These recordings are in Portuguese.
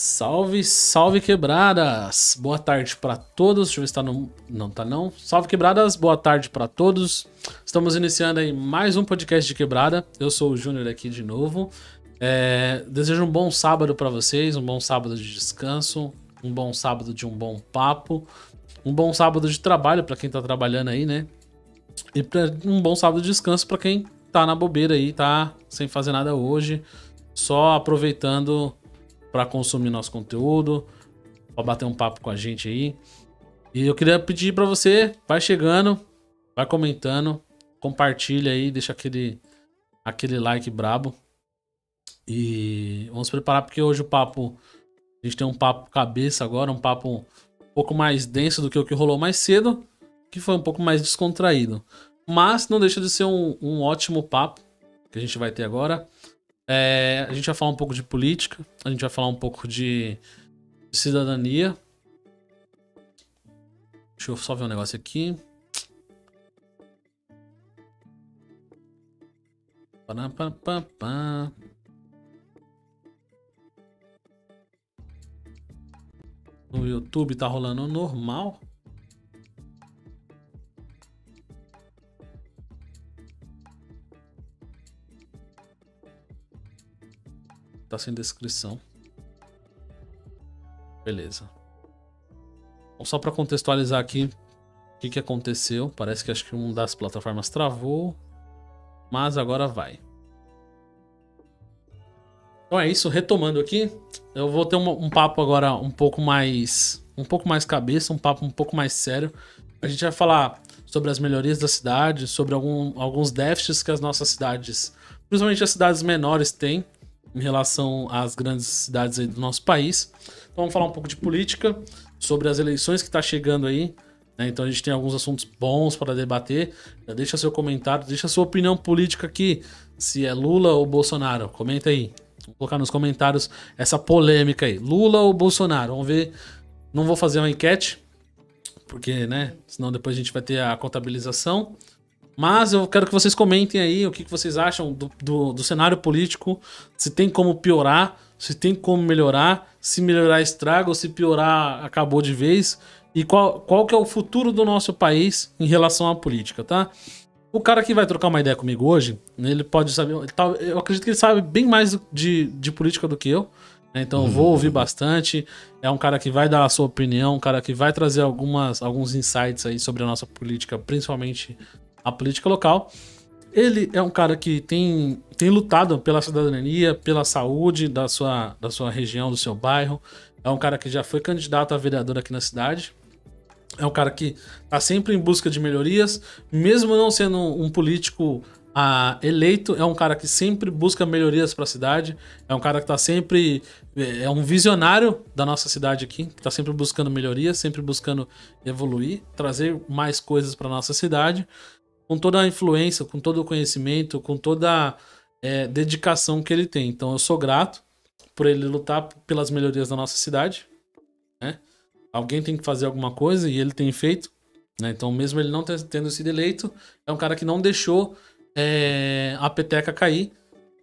Salve, salve quebradas! Boa tarde para todos. Deixa eu ver se tá no. Não tá não. Salve quebradas, boa tarde para todos. Estamos iniciando aí mais um podcast de quebrada. Eu sou o Júnior aqui de novo. É... Desejo um bom sábado para vocês, um bom sábado de descanso, um bom sábado de um bom papo, um bom sábado de trabalho para quem tá trabalhando aí, né? E pra... um bom sábado de descanso para quem tá na bobeira aí, tá sem fazer nada hoje, só aproveitando para consumir nosso conteúdo, para bater um papo com a gente aí. E eu queria pedir para você, vai chegando, vai comentando, compartilha aí, deixa aquele aquele like brabo. E vamos preparar porque hoje o papo a gente tem um papo cabeça agora, um papo um pouco mais denso do que o que rolou mais cedo, que foi um pouco mais descontraído. Mas não deixa de ser um, um ótimo papo que a gente vai ter agora. É, a gente vai falar um pouco de política, a gente vai falar um pouco de, cidadania. Deixa eu só ver um negócio aqui. No YouTube tá rolando normal. Tá sem descrição. Beleza. Então, só para contextualizar aqui o que, que aconteceu. Parece que acho que uma das plataformas travou. Mas agora vai. Então é isso, retomando aqui. Eu vou ter um, um papo agora um pouco mais. Um pouco mais cabeça, um papo um pouco mais sério. A gente vai falar sobre as melhorias da cidade, sobre algum, alguns déficits que as nossas cidades, principalmente as cidades menores, têm em relação às grandes cidades do nosso país. Então vamos falar um pouco de política, sobre as eleições que está chegando aí. Né? Então a gente tem alguns assuntos bons para debater. Já deixa seu comentário, deixa sua opinião política aqui, se é Lula ou Bolsonaro. Comenta aí. Vou colocar nos comentários essa polêmica aí. Lula ou Bolsonaro? Vamos ver. Não vou fazer uma enquete, porque, né? Senão depois a gente vai ter a contabilização. Mas eu quero que vocês comentem aí o que, que vocês acham do, do, do, cenário político, se tem como piorar, se tem como melhorar, se melhorar estraga ou se piorar acabou de vez, e qual, qual que é o futuro do nosso país em relação à política, tá? O cara que vai trocar uma ideia comigo hoje, ele pode saber. Eu acredito que ele sabe bem mais de, de política do que eu. Né? Então eu vou uhum. ouvir bastante. É um cara que vai dar a sua opinião, um cara que vai trazer algumas, alguns insights aí sobre a nossa política, principalmente a política local. Ele é um cara que tem, tem lutado pela cidadania, pela saúde da sua, da sua região, do seu bairro. É um cara que já foi candidato a vereador aqui na cidade. É um cara que está sempre em busca de melhorias, mesmo não sendo um político ah, eleito, é um cara que sempre busca melhorias para a cidade. É um cara que está sempre. É, é um visionário da nossa cidade aqui, que está sempre buscando melhorias, sempre buscando evoluir, trazer mais coisas para nossa cidade com toda a influência, com todo o conhecimento, com toda a é, dedicação que ele tem. Então eu sou grato por ele lutar pelas melhorias da nossa cidade. Né? Alguém tem que fazer alguma coisa e ele tem feito. Né? Então, mesmo ele não tendo sido eleito, é um cara que não deixou é, a peteca cair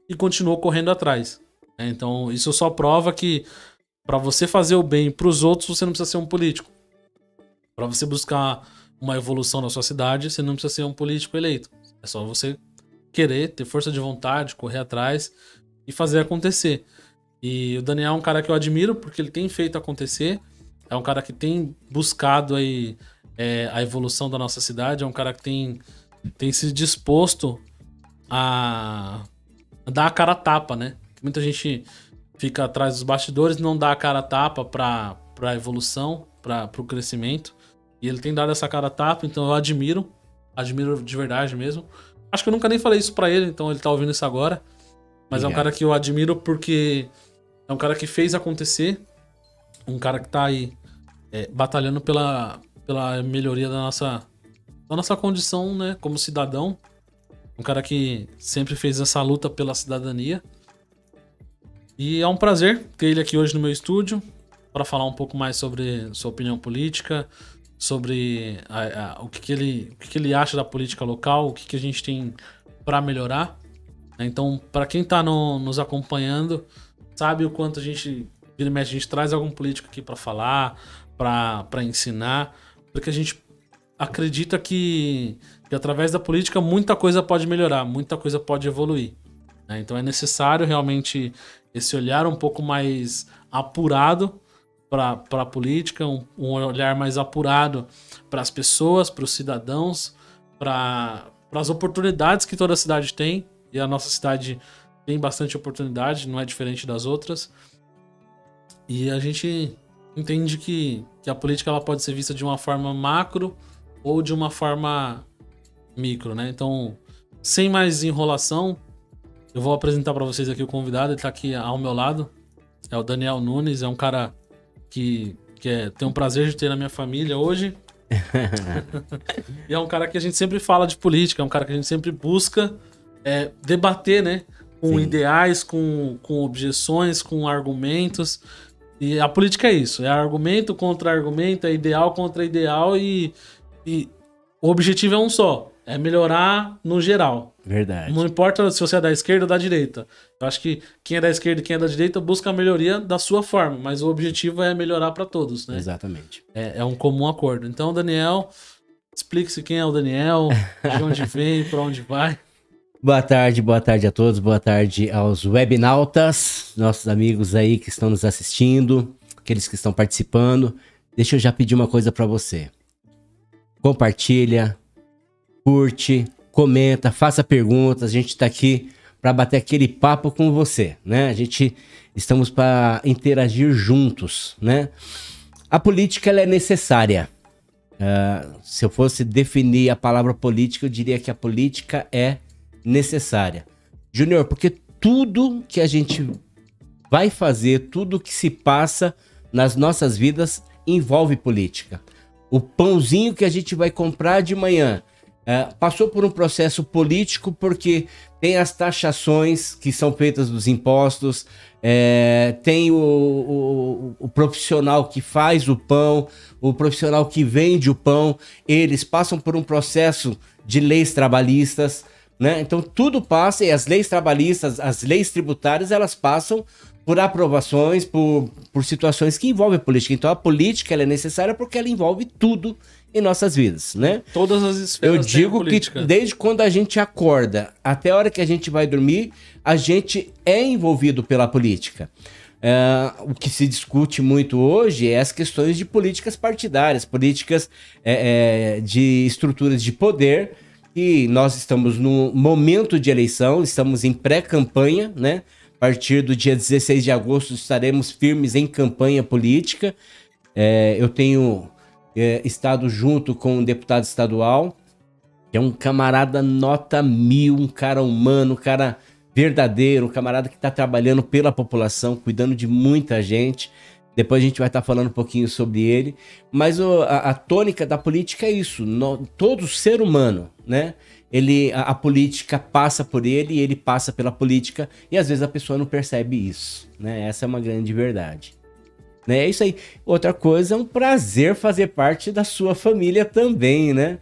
e continuou correndo atrás. Né? Então, isso só prova que para você fazer o bem para os outros, você não precisa ser um político. Para você buscar uma evolução na sua cidade, você não precisa ser um político eleito. É só você querer, ter força de vontade, correr atrás e fazer acontecer. E o Daniel é um cara que eu admiro porque ele tem feito acontecer. É um cara que tem buscado aí é, a evolução da nossa cidade. É um cara que tem, tem se disposto a, dar a cara a tapa, né? Muita gente fica atrás dos bastidores, não dá a cara a tapa para a evolução, para o crescimento. E ele tem dado essa cara tapa, então eu admiro. Admiro de verdade mesmo. Acho que eu nunca nem falei isso para ele, então ele tá ouvindo isso agora. Mas é um cara que eu admiro porque é um cara que fez acontecer. Um cara que tá aí é, batalhando pela, pela melhoria da nossa, da nossa condição, né, como cidadão. Um cara que sempre fez essa luta pela cidadania. E é um prazer ter ele aqui hoje no meu estúdio para falar um pouco mais sobre sua opinião política, sobre a, a, o, que, que, ele, o que, que, ele acha da política local, o que, que a gente tem para melhorar. Então, para quem está no, nos acompanhando, sabe o quanto a gente a gente traz algum político aqui para falar, para ensinar, porque a gente acredita que, que através da política muita coisa pode melhorar, muita coisa pode evoluir. Né? Então é necessário realmente esse olhar um pouco mais apurado para a política, um, um, olhar mais apurado para as pessoas, para os cidadãos, para as oportunidades que toda cidade tem. E a nossa cidade tem bastante oportunidade, não é diferente das outras. E a gente entende que, que a política ela pode ser vista de uma forma macro ou de uma forma micro, né? Então, sem mais enrolação, eu vou apresentar para vocês aqui o convidado, ele tá aqui ao meu lado. É o Daniel Nunes, é um cara que, que é, tem um prazer de ter na minha família hoje. e é um cara que a gente sempre fala de política, é um cara que a gente sempre busca é, debater, né? Com Sim. ideais, com, com objeções, com argumentos. E a política é isso: é argumento contra argumento, é ideal contra ideal, e, e o objetivo é um só: é melhorar no geral. Verdade. Não importa se você é da esquerda ou da direita. Eu acho que quem é da esquerda e quem é da direita busca a melhoria da sua forma, mas o objetivo é melhorar para todos, né? Exatamente. É, é, um comum acordo. Então, Daniel, explique-se quem é o Daniel, de onde veio, para onde vai. Boa tarde, boa tarde a todos, boa tarde aos webnautas, nossos amigos aí que estão nos assistindo, aqueles que estão participando. Deixa eu já pedir uma coisa para você. Compartilha, curte, comenta, faça perguntas. A gente está aqui para bater aquele papo com você, né? A gente estamos para interagir juntos, né? A política ela é necessária. Uh, se eu fosse definir a palavra política, eu diria que a política é necessária. Júnior, porque tudo que a gente vai fazer, tudo que se passa nas nossas vidas envolve política. O pãozinho que a gente vai comprar de manhã é, passou por um processo político porque tem as taxações que são feitas dos impostos, é, tem o, o, o, profissional que faz o pão, o profissional que vende o pão, eles passam por um processo de leis trabalhistas, né? Então tudo passa e as leis trabalhistas, as leis tributárias, elas passam por aprovações, por, por situações que envolvem política. Então a política é necessária porque ela envolve tudo em nossas vidas, né? Todas as esferas. Eu digo que desde quando a gente acorda até a hora que a gente vai dormir, a gente é envolvido pela política. É, o que se discute muito hoje é as questões de políticas partidárias, políticas é, é, de estruturas de poder. E nós estamos no momento de eleição, estamos em pré-campanha, né? A partir do dia 16 de agosto estaremos firmes em campanha política. É, eu tenho é, estado junto com um deputado estadual, que é um camarada nota mil, um cara humano, um cara verdadeiro, um camarada que está trabalhando pela população, cuidando de muita gente. Depois a gente vai estar tá falando um pouquinho sobre ele. Mas o, a, a, tônica da política é isso. No, todo ser humano, né? Ele, a, a, política passa por ele e ele passa pela política. E às vezes a pessoa não percebe isso. Né? Essa é uma grande verdade. Né? É isso aí. Outra coisa, é um prazer fazer parte da sua família também, né?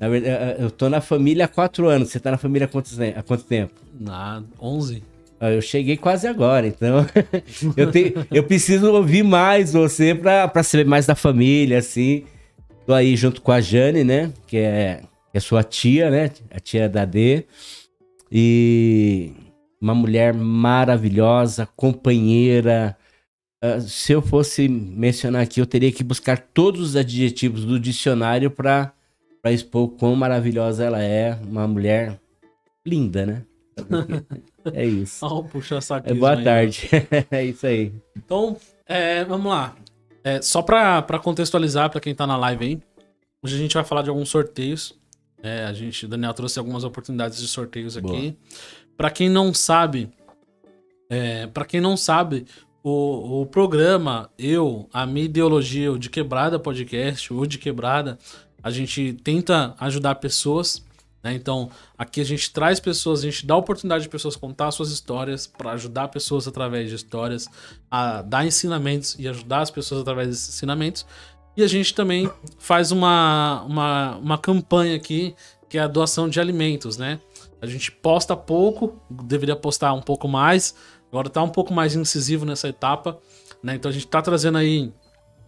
Na verdade, é, é, eu tô na família há quatro anos. Você tá na família há quanto, há quanto tempo? Na 11. Ah, eu cheguei quase agora, então eu, te, eu preciso ouvir mais você pra, pra saber mais da família, assim. Tô aí junto com a Jane, né? Que é, que é sua tia, né? A tia da D. E uma mulher maravilhosa, companheira, Uh, se eu fosse mencionar aqui, eu teria que buscar todos os adjetivos do dicionário para expor quão maravilhosa ela é. Uma mulher linda, né? É isso. oh, puxa é, boa aí, tarde. é isso aí. Então, é, vamos lá. É, só para contextualizar para quem tá na live aí, hoje a gente vai falar de alguns sorteios. É, a gente, o Daniel trouxe algumas oportunidades de sorteios aqui. Para quem não sabe, é, para quem não sabe, o, o programa, eu, a minha ideologia, o de quebrada podcast, o de quebrada, a gente tenta ajudar pessoas. Né? Então, aqui a gente traz pessoas, a gente dá a oportunidade de pessoas contar suas histórias, para ajudar pessoas através de histórias, a dar ensinamentos e ajudar as pessoas através desses ensinamentos. E a gente também faz uma, uma, uma campanha aqui, que é a doação de alimentos, né? A gente posta pouco, deveria postar um pouco mais, Agora tá um pouco mais incisivo nessa etapa. né? Então a gente tá trazendo aí,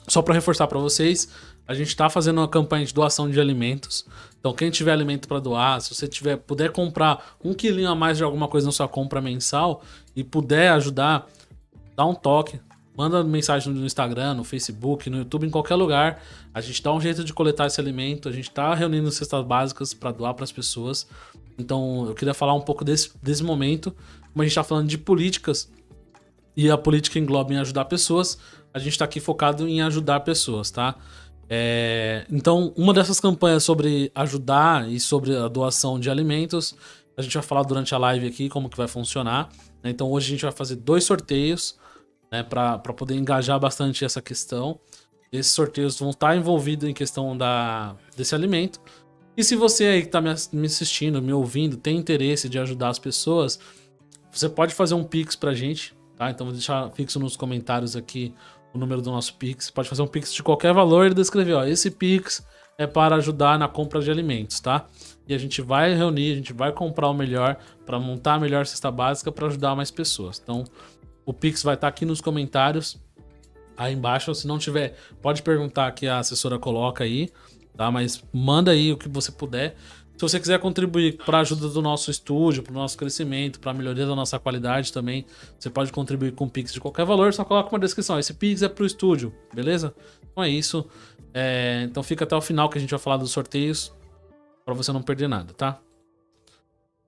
só para reforçar para vocês, a gente tá fazendo uma campanha de doação de alimentos. Então quem tiver alimento para doar, se você tiver puder comprar um quilinho a mais de alguma coisa na sua compra mensal e puder ajudar, dá um toque, Manda mensagem no Instagram, no Facebook, no YouTube, em qualquer lugar. A gente dá um jeito de coletar esse alimento. A gente está reunindo cestas básicas para doar para as pessoas. Então, eu queria falar um pouco desse, desse momento. Como a gente está falando de políticas e a política engloba em ajudar pessoas, a gente está aqui focado em ajudar pessoas, tá? É, então, uma dessas campanhas sobre ajudar e sobre a doação de alimentos, a gente vai falar durante a live aqui como que vai funcionar. Né? Então, hoje a gente vai fazer dois sorteios né, para poder engajar bastante essa questão. Esses sorteios vão estar envolvidos em questão da, desse alimento. E se você aí que está me assistindo, me ouvindo, tem interesse de ajudar as pessoas, você pode fazer um Pix pra gente, tá? Então vou deixar fixo nos comentários aqui o número do nosso Pix. Pode fazer um Pix de qualquer valor e descrever, ó, esse Pix é para ajudar na compra de alimentos, tá? E a gente vai reunir, a gente vai comprar o melhor para montar a melhor cesta básica para ajudar mais pessoas. Então, o Pix vai estar aqui nos comentários, aí embaixo. Se não tiver, pode perguntar que a assessora coloca aí, tá? Mas manda aí o que você puder. Se você quiser contribuir para a ajuda do nosso estúdio, para o nosso crescimento, para a melhoria da nossa qualidade também, você pode contribuir com Pix de qualquer valor, só coloca uma descrição. Esse Pix é para o estúdio, beleza? Então é isso. É, então fica até o final que a gente vai falar dos sorteios, para você não perder nada, tá?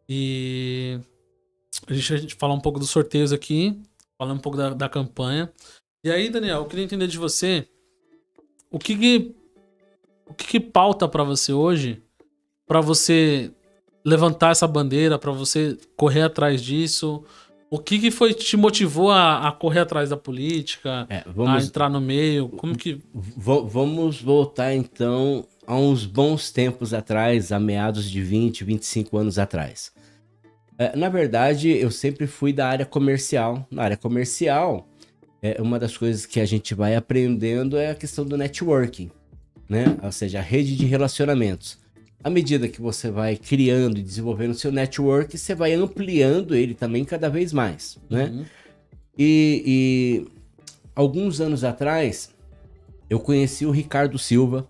E a gente, a gente falar um pouco dos sorteios aqui falando um pouco da, da campanha. E aí, Daniel, eu queria entender de você o que que, o que, que pauta para você hoje, para você levantar essa bandeira, para você correr atrás disso. O que, que foi te motivou a, a correr atrás da política, é, vamos, a entrar no meio? Como que vamos voltar então a uns bons tempos atrás, a meados de 20, 25 anos atrás. É, na verdade, eu sempre fui da área comercial. Na área comercial, é, uma das coisas que a gente vai aprendendo é a questão do networking, né? Ou seja, a rede de relacionamentos. À medida que você vai criando e desenvolvendo seu network, você vai ampliando ele também cada vez mais, né? Uhum. E, e alguns anos atrás, eu conheci o Ricardo Silva.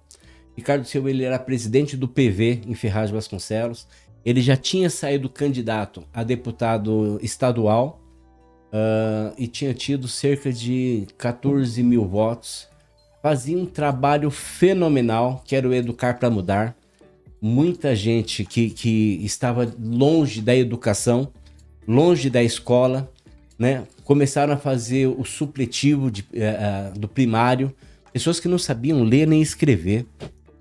Ricardo Silva ele era presidente do PV em Ferraz de Vasconcelos. Ele já tinha saído candidato a deputado estadual uh, e tinha tido cerca de 14 mil votos. Fazia um trabalho fenomenal, que era o Educar para Mudar. Muita gente que, que estava longe da educação, longe da escola, né? começaram a fazer o supletivo de, uh, do primário. Pessoas que não sabiam ler nem escrever.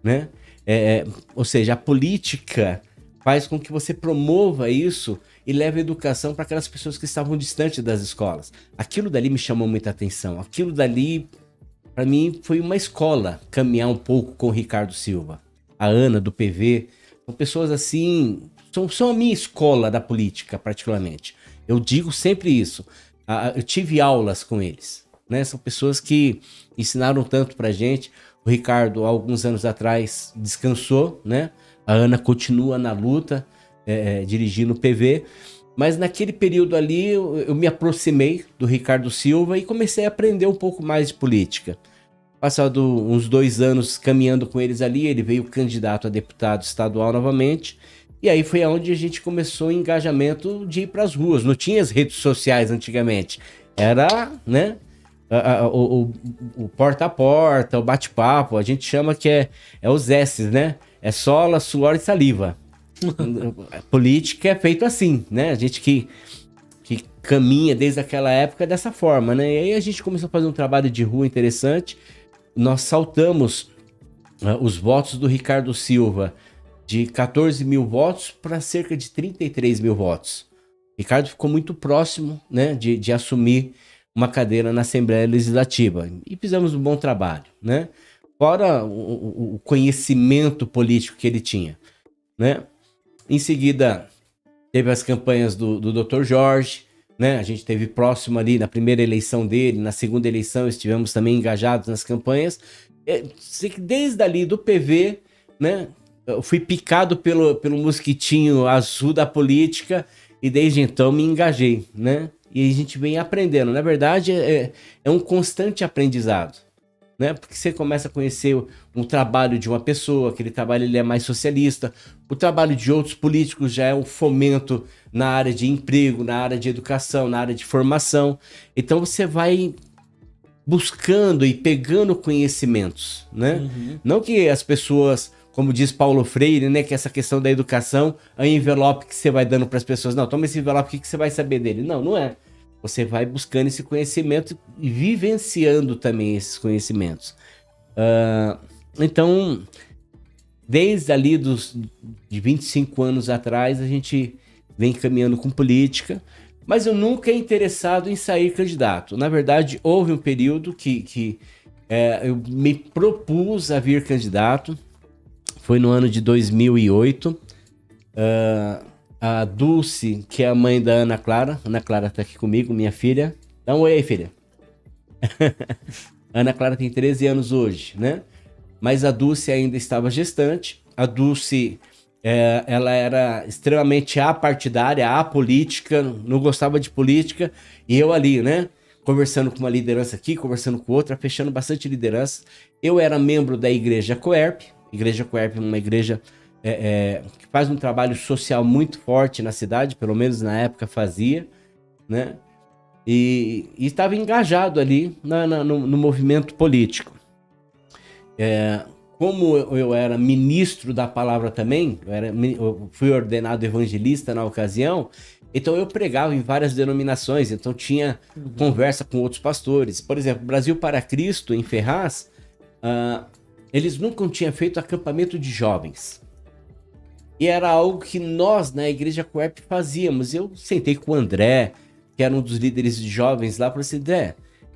Né? É, ou seja, a política faz com que você promova isso e leve a educação para aquelas pessoas que estavam distantes das escolas. Aquilo dali me chamou muita atenção. Aquilo dali, para mim, foi uma escola caminhar um pouco com o Ricardo Silva, a Ana do PV. São pessoas assim, são, são a minha escola da política, particularmente. Eu digo sempre isso. Eu tive aulas com eles. Né? São pessoas que ensinaram tanto pra gente. O Ricardo, alguns anos atrás, descansou, né? A Ana continua na luta, é, é dirigindo o PV. Mas naquele período ali eu, eu, me aproximei do Ricardo Silva e comecei a aprender um pouco mais de política. Passado uns dois anos caminhando com eles ali, ele veio candidato a deputado estadual novamente. E aí foi aonde a gente começou o engajamento de ir para as ruas. Não tinha as redes sociais antigamente. Era, né? o, o, o porta a porta, o bate-papo, a gente chama que é, é os S's, né? é sola, suor e saliva. política é feito assim, né? A gente que, que caminha desde aquela época dessa forma, né? E aí a gente começou a fazer um trabalho de rua interessante. Nós saltamos uh, os votos do Ricardo Silva de 14 mil votos para cerca de 33 mil votos. Ricardo ficou muito próximo né, de, de assumir uma cadeira na Assembleia Legislativa e fizemos um bom trabalho, né? fora o, o, conhecimento político que ele tinha, né? Em seguida, teve as campanhas do, do Dr. Jorge, né? A gente teve próximo ali na primeira eleição dele, na segunda eleição estivemos também engajados nas campanhas. É, desde ali do PV, né? Eu fui picado pelo, pelo mosquitinho azul da política e desde então me engajei, né? E a gente vem aprendendo. Na verdade, é, é um constante aprendizado. Né? Porque você começa a conhecer o, um trabalho de uma pessoa, aquele trabalho ele é mais socialista. O trabalho de outros políticos já é um fomento na área de emprego, na área de educação, na área de formação. Então você vai buscando e pegando conhecimentos, né? Uhum. Não que as pessoas, como diz Paulo Freire, né, que essa questão da educação é um envelope que você vai dando para as pessoas. Não, toma esse envelope, o que você vai saber dele? Não, não é. Você vai buscando esse conhecimento e vivenciando também esses conhecimentos. Uh, então, desde ali dos de 25 anos atrás, a gente vem caminhando com política mas eu nunca é interessado em sair candidato. Na verdade, houve um período que, que é, eu me propus a vir candidato, foi no ano de 2008. Uh, a Dulce, que é a mãe da Ana Clara, Ana Clara tá aqui comigo, minha filha. Dá um oi aí, filha. Ana Clara tem 13 anos hoje, né? Mas a Dulce ainda estava gestante. A Dulce é, ela era extremamente apartidária, apolítica, não gostava de política, e eu ali, né? Conversando com uma liderança aqui, conversando com outra, fechando bastante liderança. Eu era membro da Igreja Coerp, Igreja Coerp é uma igreja é, é, que faz um trabalho social muito forte na cidade, pelo menos na época fazia, né? E, e estava engajado ali na, na, no, no, movimento político. É, como eu era ministro da palavra também, eu, era, eu fui ordenado evangelista na ocasião, então eu pregava em várias denominações, então tinha uhum. conversa com outros pastores. Por exemplo, Brasil para Cristo, em Ferraz, uh, eles nunca tinham feito acampamento de jovens. E era algo que nós, na Igreja Coep, fazíamos. Eu sentei com o André, que era um dos líderes de jovens lá, falei assim, André,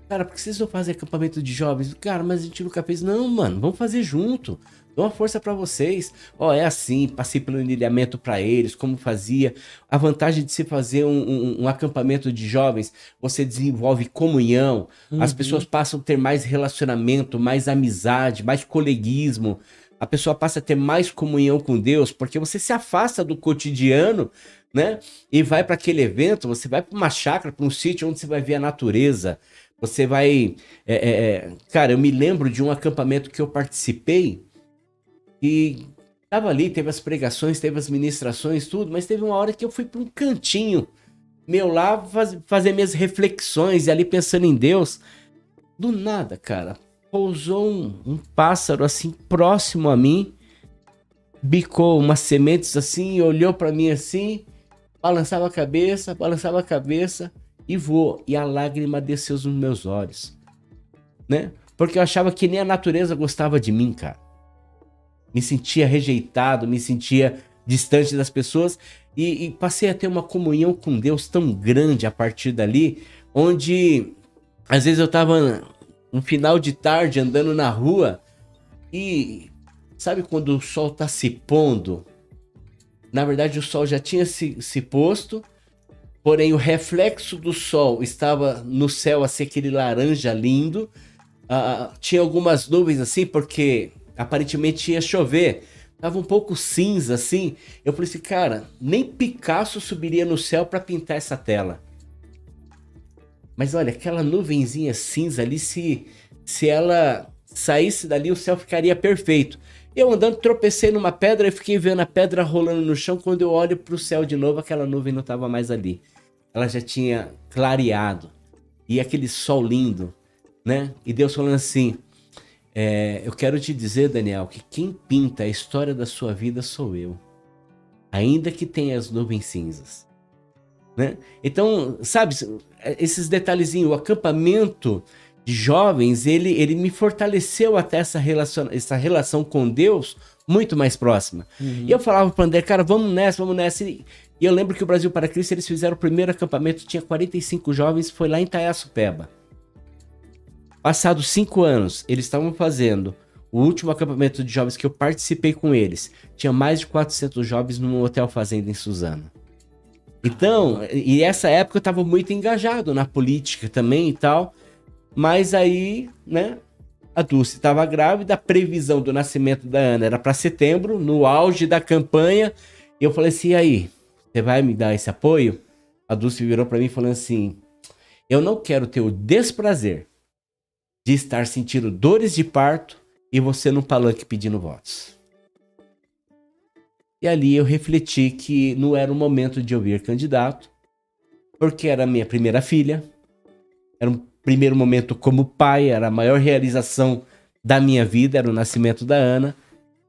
Cara, por que vocês não fazem acampamento de jovens? Cara, mas a gente nunca fez. Não, mano, vamos fazer junto. Dou uma força para vocês. Ó, é assim, passei pelo enilhamento para eles, como fazia. A vantagem de se fazer um, um, um acampamento de jovens, você desenvolve comunhão, uhum. as pessoas passam a ter mais relacionamento, mais amizade, mais coleguismo. A pessoa passa a ter mais comunhão com Deus, porque você se afasta do cotidiano, né? E vai para aquele evento, você vai para uma chácara, para um sítio onde você vai ver a natureza, você vai. É, é, é, cara, eu me lembro de um acampamento que eu participei e tava ali, teve as pregações, teve as ministrações, tudo, mas teve uma hora que eu fui para um cantinho meu lá faz, fazer minhas reflexões e ali pensando em Deus. Do nada, cara, pousou um, um pássaro assim próximo a mim, bicou umas sementes assim, olhou para mim assim, balançava a cabeça, balançava a cabeça e vou. E a lágrima desceu nos meus olhos, né? Porque eu achava que nem a natureza gostava de mim, cara. Me sentia rejeitado, me sentia distante das pessoas e, e passei a ter uma comunhão com Deus tão grande a partir dali, onde às vezes eu tava no final de tarde andando na rua e sabe quando o sol tá se pondo? Na verdade, o sol já tinha se, se posto porém o reflexo do sol estava no céu assim aquele laranja lindo. Uh, tinha algumas nuvens assim, porque aparentemente ia chover. Tava um pouco cinza assim. Eu falei assim, cara, nem Picasso subiria no céu para pintar essa tela. Mas olha, aquela nuvenzinha cinza ali, se, se ela saísse dali, o céu ficaria perfeito. Eu andando, tropecei numa pedra e fiquei vendo a pedra rolando no chão. Quando eu olho para o céu de novo, aquela nuvem não estava mais ali ela já tinha clareado. E aquele sol lindo, né? E Deus falando assim: é, Eu quero te dizer, Daniel, que quem pinta a história da sua vida sou eu. Ainda que tenha as nuvens cinzas. Né? Então, sabe, esses detalhezinhos, o acampamento de jovens, ele, ele me fortaleceu até essa relação, essa relação com Deus muito mais próxima. Uhum. E eu falava para André, cara, vamos nessa, vamos nessa. E e eu lembro que o Brasil para Cristo eles fizeram o primeiro acampamento, tinha 45 jovens, foi lá em Taiaçupeba. Passados cinco anos, eles estavam fazendo o último acampamento de jovens que eu participei com eles. Tinha mais de 400 jovens num hotel fazenda em Suzano. Então, e essa época eu estava muito engajado na política também e tal. Mas aí, né, a Dulce estava grávida, a previsão do nascimento da Ana era para setembro, no auge da campanha. E eu falei assim: e aí, você vai me dar esse apoio? A Dulce virou para mim falando assim: Eu não quero ter o desprazer de estar sentindo dores de parto e você no palanque pedindo votos. E ali eu refleti que não era o momento de eu vir candidato, porque era minha primeira filha, era um primeiro momento como pai, era a maior realização da minha vida, era o nascimento da Ana.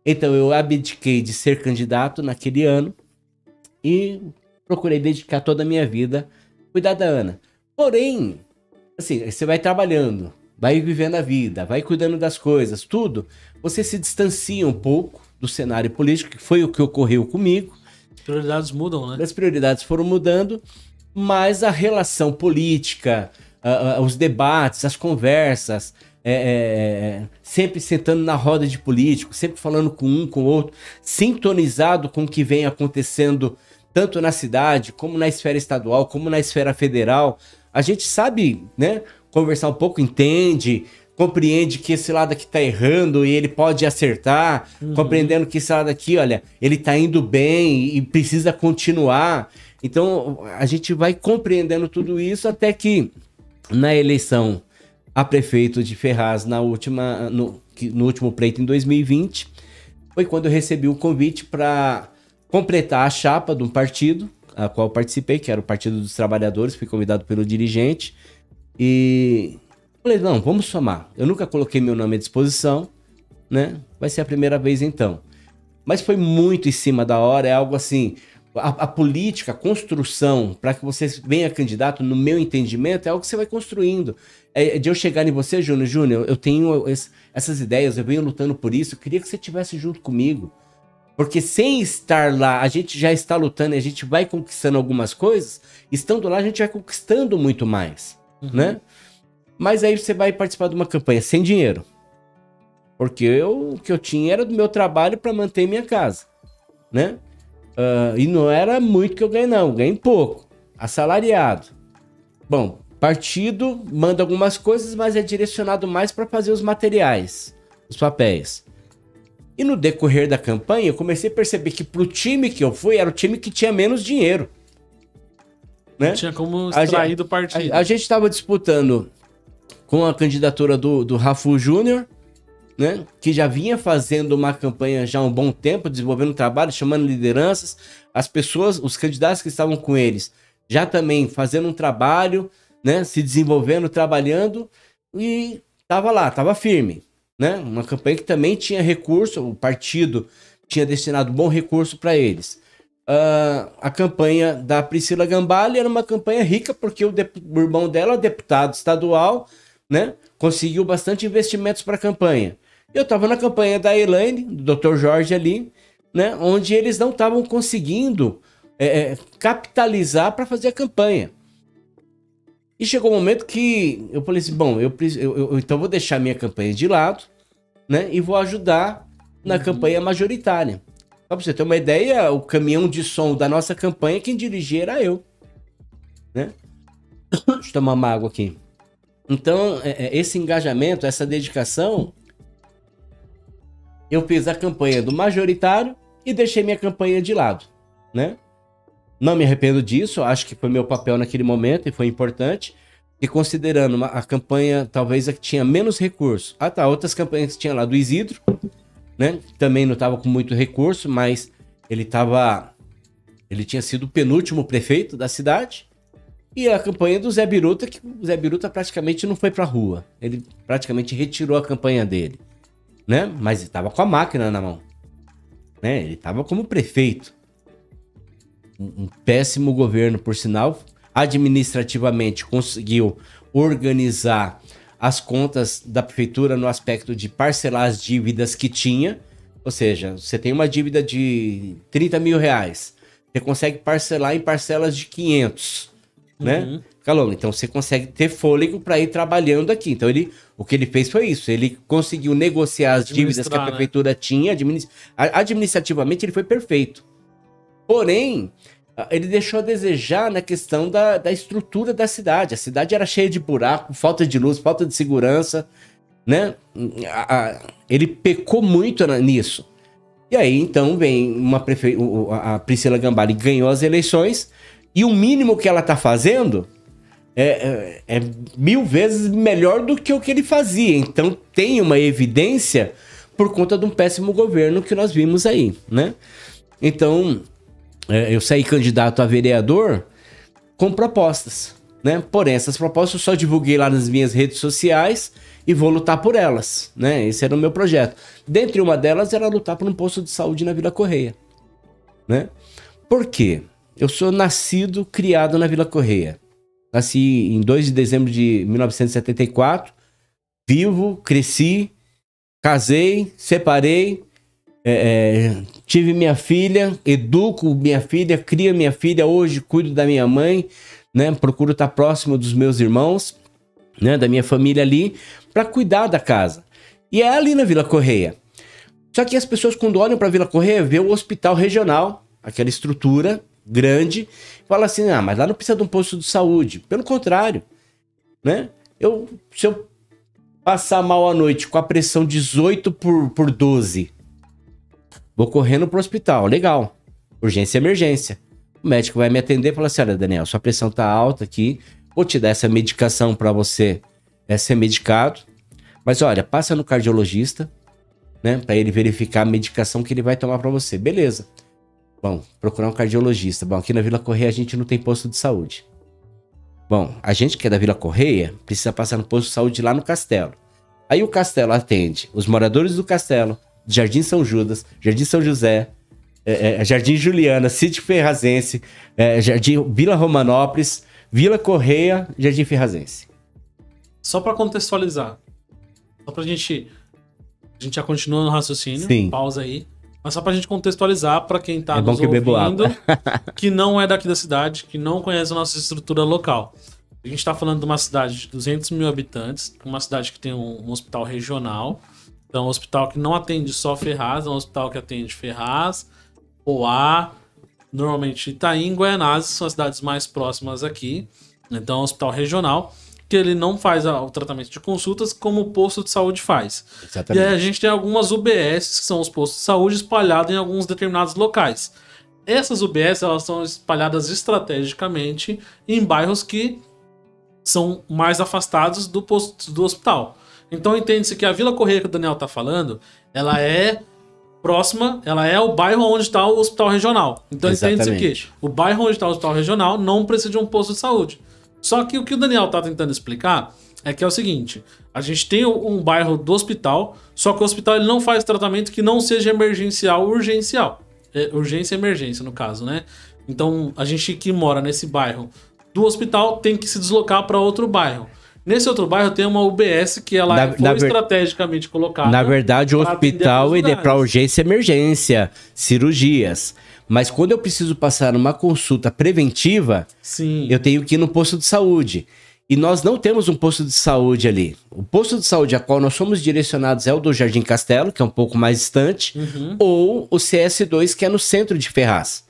Então eu abdiquei de ser candidato naquele ano e procurei dedicar toda a minha vida a cuidar da Ana. Porém, assim, você vai trabalhando, vai vivendo a vida, vai cuidando das coisas, tudo, você se distancia um pouco do cenário político, que foi o que ocorreu comigo. As prioridades mudam, né? As prioridades foram mudando, mas a relação política, os debates, as conversas, é, é, é, sempre sentando na roda de políticos, sempre falando com um, com o outro, sintonizado com o que vem acontecendo tanto na cidade, como na esfera estadual, como na esfera federal. A gente sabe, né, conversar um pouco, entende, compreende que esse lado aqui tá errando e ele pode acertar, uhum. compreendendo que esse lado aqui, olha, ele tá indo bem e precisa continuar. Então, a gente vai compreendendo tudo isso até que na eleição a prefeito de Ferraz na última no, no último pleito em 2020 foi quando eu recebi o convite para completar a chapa de um partido a qual participei, que era o Partido dos Trabalhadores, fui convidado pelo dirigente e falei, não, vamos somar. Eu nunca coloquei meu nome à disposição, né? Vai ser a primeira vez então. Mas foi muito em cima da hora, é algo assim, a, a política, a construção, para que você venha candidato, no meu entendimento, é algo que você vai construindo. É, é de eu chegar em você, Júnior, Júnior, eu tenho esse, essas ideias, eu venho lutando por isso, eu queria que você estivesse junto comigo. Porque sem estar lá, a gente já está lutando e a gente vai conquistando algumas coisas. Estando lá, a gente vai conquistando muito mais, uhum. né? Mas aí você vai participar de uma campanha sem dinheiro. Porque eu, o que eu tinha era do meu trabalho para manter minha casa, né? Uh, e não era muito que eu ganhei, não. Ganhei pouco. Assalariado. Bom, partido manda algumas coisas, mas é direcionado mais para fazer os materiais, os papéis. E no decorrer da campanha, eu comecei a perceber que pro time que eu fui, era o time que tinha menos dinheiro. Né? Não tinha como extrair a, do partido. A, a gente estava disputando com a candidatura do, do Rafu Júnior, né, que já vinha fazendo uma campanha já há um bom tempo, desenvolvendo trabalho, chamando lideranças, as pessoas, os candidatos que estavam com eles, já também fazendo um trabalho, né, se desenvolvendo, trabalhando, e estava lá, estava firme, né, uma campanha que também tinha recurso, o partido tinha destinado bom recurso para eles. Uh, a campanha da Priscila Gambale era uma campanha rica, porque o, o irmão dela, deputado estadual, né, conseguiu bastante investimentos para a campanha. Eu estava na campanha da Elaine, do Dr. Jorge ali, né? Onde eles não estavam conseguindo é, é capitalizar para fazer a campanha. E chegou um momento que eu falei assim: bom, eu, eu, eu então vou deixar minha campanha de lado, né? E vou ajudar na uhum. campanha majoritária. Só pra você ter uma ideia, o caminhão de som da nossa campanha, quem dirigia era eu. Né? Deixa eu tomar uma água aqui. Então, é, é, esse engajamento, essa dedicação, eu fiz a campanha do majoritário e deixei minha campanha de lado, né? Não me arrependo disso, acho que foi meu papel naquele momento e foi importante. E considerando uma, a campanha, talvez a que tinha menos recurso. Ah, tá, outras campanhas que tinha lá do Isidro, né? Também não estava com muito recurso, mas ele estava. Ele tinha sido o penúltimo prefeito da cidade. E a campanha do Zé Biruta, que o Zé Biruta praticamente não foi pra rua. Ele praticamente retirou a campanha dele né? Mas estava com a máquina na mão. Né? Ele estava como prefeito. Um, um péssimo governo, por sinal. Administrativamente conseguiu organizar as contas da prefeitura no aspecto de parcelar as dívidas que tinha. Ou seja, você tem uma dívida de 30 mil reais. Você consegue parcelar em parcelas de 500, né? uhum. Então você consegue ter fôlego para ir trabalhando aqui. Então ele, o que ele fez foi isso. Ele conseguiu negociar as dívidas que a né? prefeitura né? tinha. Administ... Administrativamente ele foi perfeito. Porém, ele deixou a desejar na questão da, da estrutura da cidade. A cidade era cheia de buraco, falta de luz, falta de segurança, né? Ele pecou muito nisso. E aí, então, vem uma prefe... a Priscila Gambari ganhou as eleições e o mínimo que ela tá fazendo é, é, é mil vezes melhor do que o que ele fazia. Então tem uma evidência por conta de um péssimo governo que nós vimos aí, né? Então, é, eu saí candidato a vereador com propostas, né? Porém, essas propostas eu só divulguei lá nas minhas redes sociais e vou lutar por elas, né? Esse era o meu projeto. Dentre uma delas era lutar por um posto de saúde na Vila Correia, né? Por quê? Eu sou nascido, criado na Vila Correia. Nasci em 2 de dezembro de 1974, vivo, cresci, casei, separei, é, é, tive minha filha, educo minha filha, crio minha filha, hoje cuido da minha mãe, né? Procuro estar próximo dos meus irmãos, né? Da minha família ali, para cuidar da casa. E é ali na Vila Correia. Só que as pessoas, quando olham para Vila Correia, vê o hospital regional, aquela estrutura grande, fala assim: ah, mas lá não precisa de um posto de saúde. Pelo contrário, né? Eu, se eu passar mal à noite com a pressão 18 por, por 12, vou correndo pro hospital. Legal. Urgência e emergência. O médico vai me atender e falar assim: olha, Daniel, sua pressão tá alta aqui, vou te dar essa medicação para você é, ser medicado. Mas olha, passa no cardiologista, né, para ele verificar a medicação que ele vai tomar para você. Beleza. Bom, procurar um cardiologista. Bom, aqui na Vila Correia a gente não tem posto de saúde. Bom, a gente que é da Vila Correia precisa passar no posto de saúde lá no Castelo. Aí o Castelo atende os moradores do Castelo, Jardim São Judas, Jardim São José, é, é, Jardim Juliana, Sítio Ferrazense, é, Jardim Vila Romanópolis, Vila Correia, Jardim Ferrazense. Só para contextualizar, só pra gente. A gente já continua no raciocínio, Sim. pausa aí. Mas só pra gente contextualizar pra quem tá É nos que ouvindo, que não é daqui da cidade, que não conhece a nossa estrutura local. A gente tá falando de uma cidade de 200 mil habitantes, uma cidade que tem um, um hospital regional. Então, um hospital que não atende só Ferraz, é um hospital que atende Ferraz, Poá, normalmente Itaim, Guaianazes, são as cidades mais próximas aqui. Então, é um hospital regional, que ele não faz o tratamento de consultas como o posto de saúde faz. E Exatamente. aí a gente tem algumas UBS, que são os postos de saúde, espalhados em alguns determinados locais. Essas UBS elas são espalhadas estrategicamente em bairros que são mais afastados do posto do hospital. Então entende-se que a Vila Correia que o Daniel está falando, ela é próxima, ela é o bairro onde está o hospital regional. Então entende-se que o bairro onde está o hospital regional não precisa de um posto de saúde. Só que o que o Daniel está tentando explicar é que é o seguinte: a gente tem um bairro do hospital, só que o hospital ele não faz tratamento que não seja emergencial ou urgencial. É, urgência e emergência, no caso, né? Então, a gente que mora nesse bairro do hospital tem que se deslocar para outro bairro. Nesse outro bairro tem uma UBS que ela Na- foi na estrategicamente colocada. Na verdade, o hospital ele é para urgência e emergência, cirurgias. Mas quando eu preciso passar numa consulta preventiva, Sim. eu tenho que ir no posto de saúde. E nós não temos um posto de saúde ali. O posto de saúde a qual nós somos direcionados é o do Jardim Castelo, que é um pouco mais distante, Uhum. ou o CS2, que é no centro de Ferraz.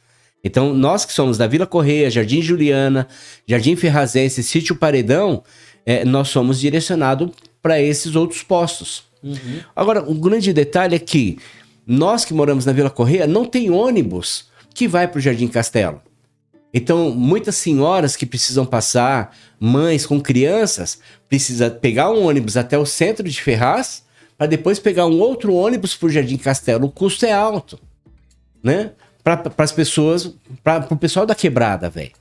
Então, nós que somos da Vila Correia, Jardim Juliana, Jardim Ferrazense, Sítio Paredão, eh, nós somos direcionados para esses outros postos. Uhum. Agora, um grande detalhe é que nós que moramos na Vila Correia não tem ônibus que vai para o Jardim Castelo. Então, muitas senhoras que precisam passar, mães com crianças, precisa pegar um ônibus até o centro de Ferraz para depois pegar um outro ônibus para o Jardim Castelo. O custo é alto, né? Para as pessoas, para o pessoal da quebrada, velho,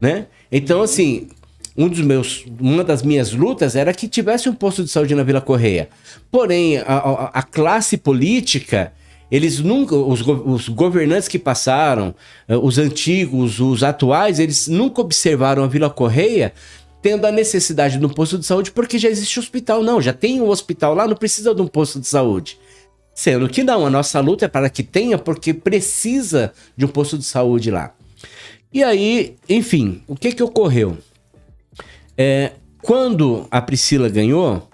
né? Então, assim, um dos meus, uma das minhas lutas era que tivesse um posto de saúde na Vila Correia. Porém, a, a- a classe política, eles nunca, os, os governantes que passaram, eh, os antigos, os atuais, eles nunca observaram a Vila Correia tendo a necessidade de um posto de saúde porque já existe hospital. Não, já tem um hospital lá, não precisa de um posto de saúde. Sendo que não, a nossa luta é para que tenha, porque precisa de um posto de saúde lá. E aí, enfim, o que que ocorreu? É, quando a Priscila ganhou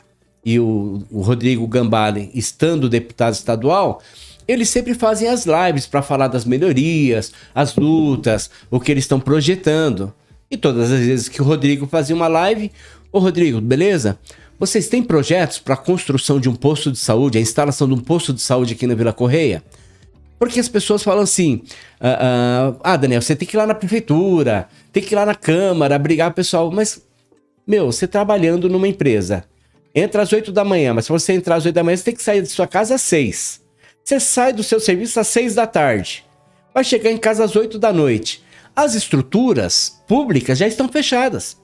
e o, o Rodrigo Gambale estando deputado estadual, eles sempre fazem as lives para falar das melhorias, as lutas, o que eles estão projetando. E todas as vezes que o Rodrigo fazia uma live, ô Rodrigo, beleza? Vocês têm projetos para a construção de um posto de saúde, a instalação de um posto de saúde aqui na Vila Correia? Porque as pessoas falam assim: ah, ah, ah, Daniel, você tem que ir lá na prefeitura, tem que ir lá na Câmara, brigar o pessoal. Mas Meu, você trabalhando numa empresa, entra às 8 da manhã, mas se você entrar às 8 da manhã, você tem que sair de sua casa às 6. Você sai do seu serviço às 6 da tarde. Vai chegar em casa às 8 da noite. As estruturas públicas já estão fechadas.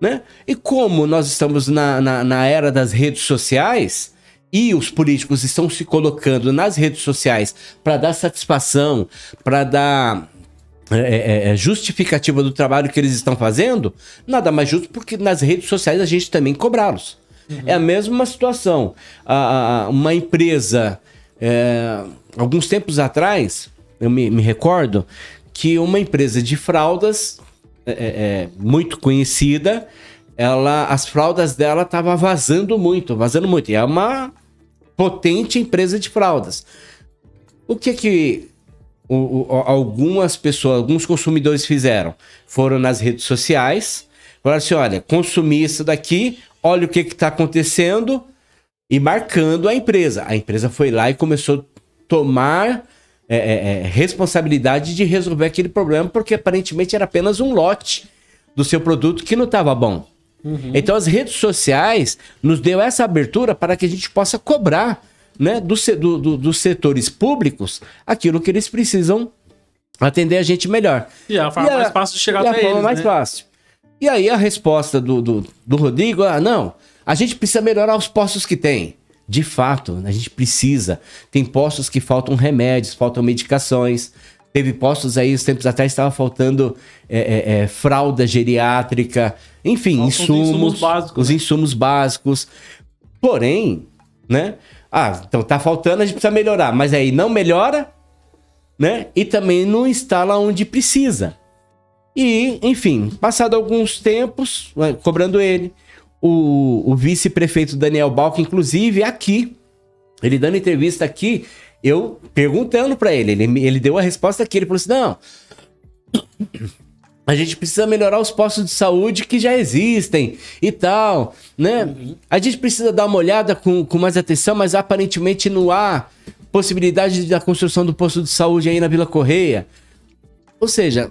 Né? E como nós estamos na, na, na era das redes sociais, e os políticos estão se colocando nas redes sociais para dar satisfação, para dar é, é, é, justificativa do trabalho que eles estão fazendo, nada mais justo porque nas redes sociais a gente também cobrá-los. Uhum. É a mesma situação. A, a, uma empresa, é, alguns tempos atrás, eu me, me, recordo que uma empresa de fraldas é, é, muito conhecida, ela, as fraldas dela estavam vazando muito, vazando muito. E é uma potente empresa de fraldas. O que que o, o, algumas pessoas, alguns consumidores fizeram? Foram nas redes sociais, falaram assim: olha, consumi isso daqui, olha o que está acontecendo, e marcando a empresa. A empresa foi lá e começou a tomar é, é, é responsabilidade de resolver aquele problema, porque aparentemente era apenas um lote do seu produto que não estava bom. Uhum. Então as redes sociais nos deu essa abertura para que a gente possa cobrar né, do, do, do, dos setores públicos aquilo que eles precisam atender a gente melhor. E é a forma e a, mais fácil de chegar até eles. a forma mais né? fácil. E aí a resposta do, do, do Rodrigo, ah, não, a gente precisa melhorar os postos que tem. De fato, a gente precisa. Tem postos que faltam remédios, faltam medicações. Teve postos aí, uns tempos atrás, estava faltando é, é, é, fralda geriátrica, enfim, insumos, insumos básicos, os né? insumos básicos. Porém, né? Ah, então tá faltando, a gente precisa melhorar. Mas aí não melhora, né? E também não instala onde precisa. E, enfim, passado alguns tempos, cobrando ele, o, o vice-prefeito Daniel Balco, inclusive aqui, ele dando entrevista aqui, eu perguntando para ele, ele, ele deu a resposta aqui, ele falou assim, não, a gente precisa melhorar os postos de saúde que já existem e tal, né? A gente precisa dar uma olhada com, com mais atenção, mas aparentemente não há possibilidade da construção do posto de saúde aí na Vila Correia. Ou seja,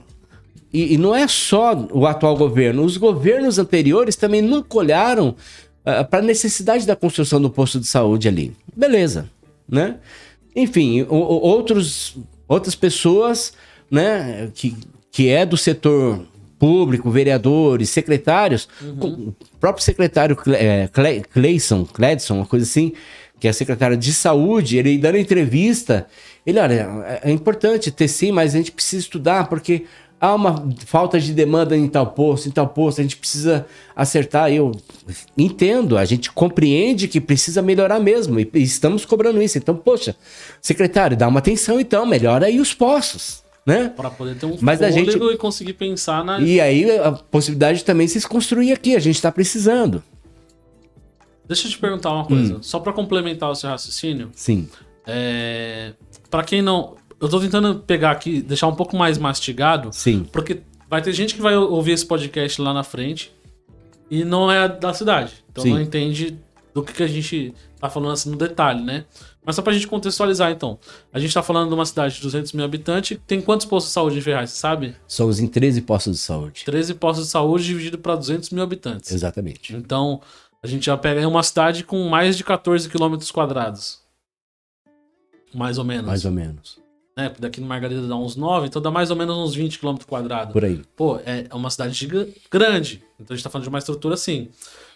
e, e não é só o atual governo, os governos anteriores também nunca olharam uh, para a necessidade da construção do posto de saúde ali. Beleza, né? Enfim, o, o, outros, outras pessoas, né, que que é do setor público, vereadores, secretários, uhum. o próprio secretário é, Cleison, Cledson, uma coisa assim, que é secretário de saúde, ele dando entrevista, ele, olha, é, é importante ter sim, mas a gente precisa estudar, porque há uma falta de demanda em tal posto, em tal posto, a gente precisa acertar. Eu entendo, a gente compreende que precisa melhorar mesmo, e estamos cobrando isso. Então, poxa, secretário, dá uma atenção então, melhora aí os postos né? Para poder ter um Mas a gente e conseguir pensar na. E aí a possibilidade também se construir aqui, a gente está precisando. Deixa eu te perguntar uma coisa, hum. só para complementar o seu raciocínio. Sim. É... Para quem não. Eu tô tentando pegar aqui, deixar um pouco mais mastigado. Sim. Porque vai ter gente que vai ouvir esse podcast lá na frente e não é da cidade. Então Sim. não entende do que, que a gente tá falando assim no detalhe, né? Mas só pra gente contextualizar, então. A gente tá falando de uma cidade de 200 mil habitantes. Tem quantos postos de saúde em Ferraz, você sabe? Somos em 13 postos de saúde. 13 postos de saúde dividido para 200 mil habitantes. Exatamente. Então, a gente já pega uma cidade com mais de 14 quilômetros quadrados. Mais ou menos. Mais ou menos. Né? Daqui no Margarida dá uns 9, então dá mais ou menos uns 20 quilômetros quadrados. Por aí. Pô, é uma cidade grande. Então a gente tá falando de uma estrutura assim.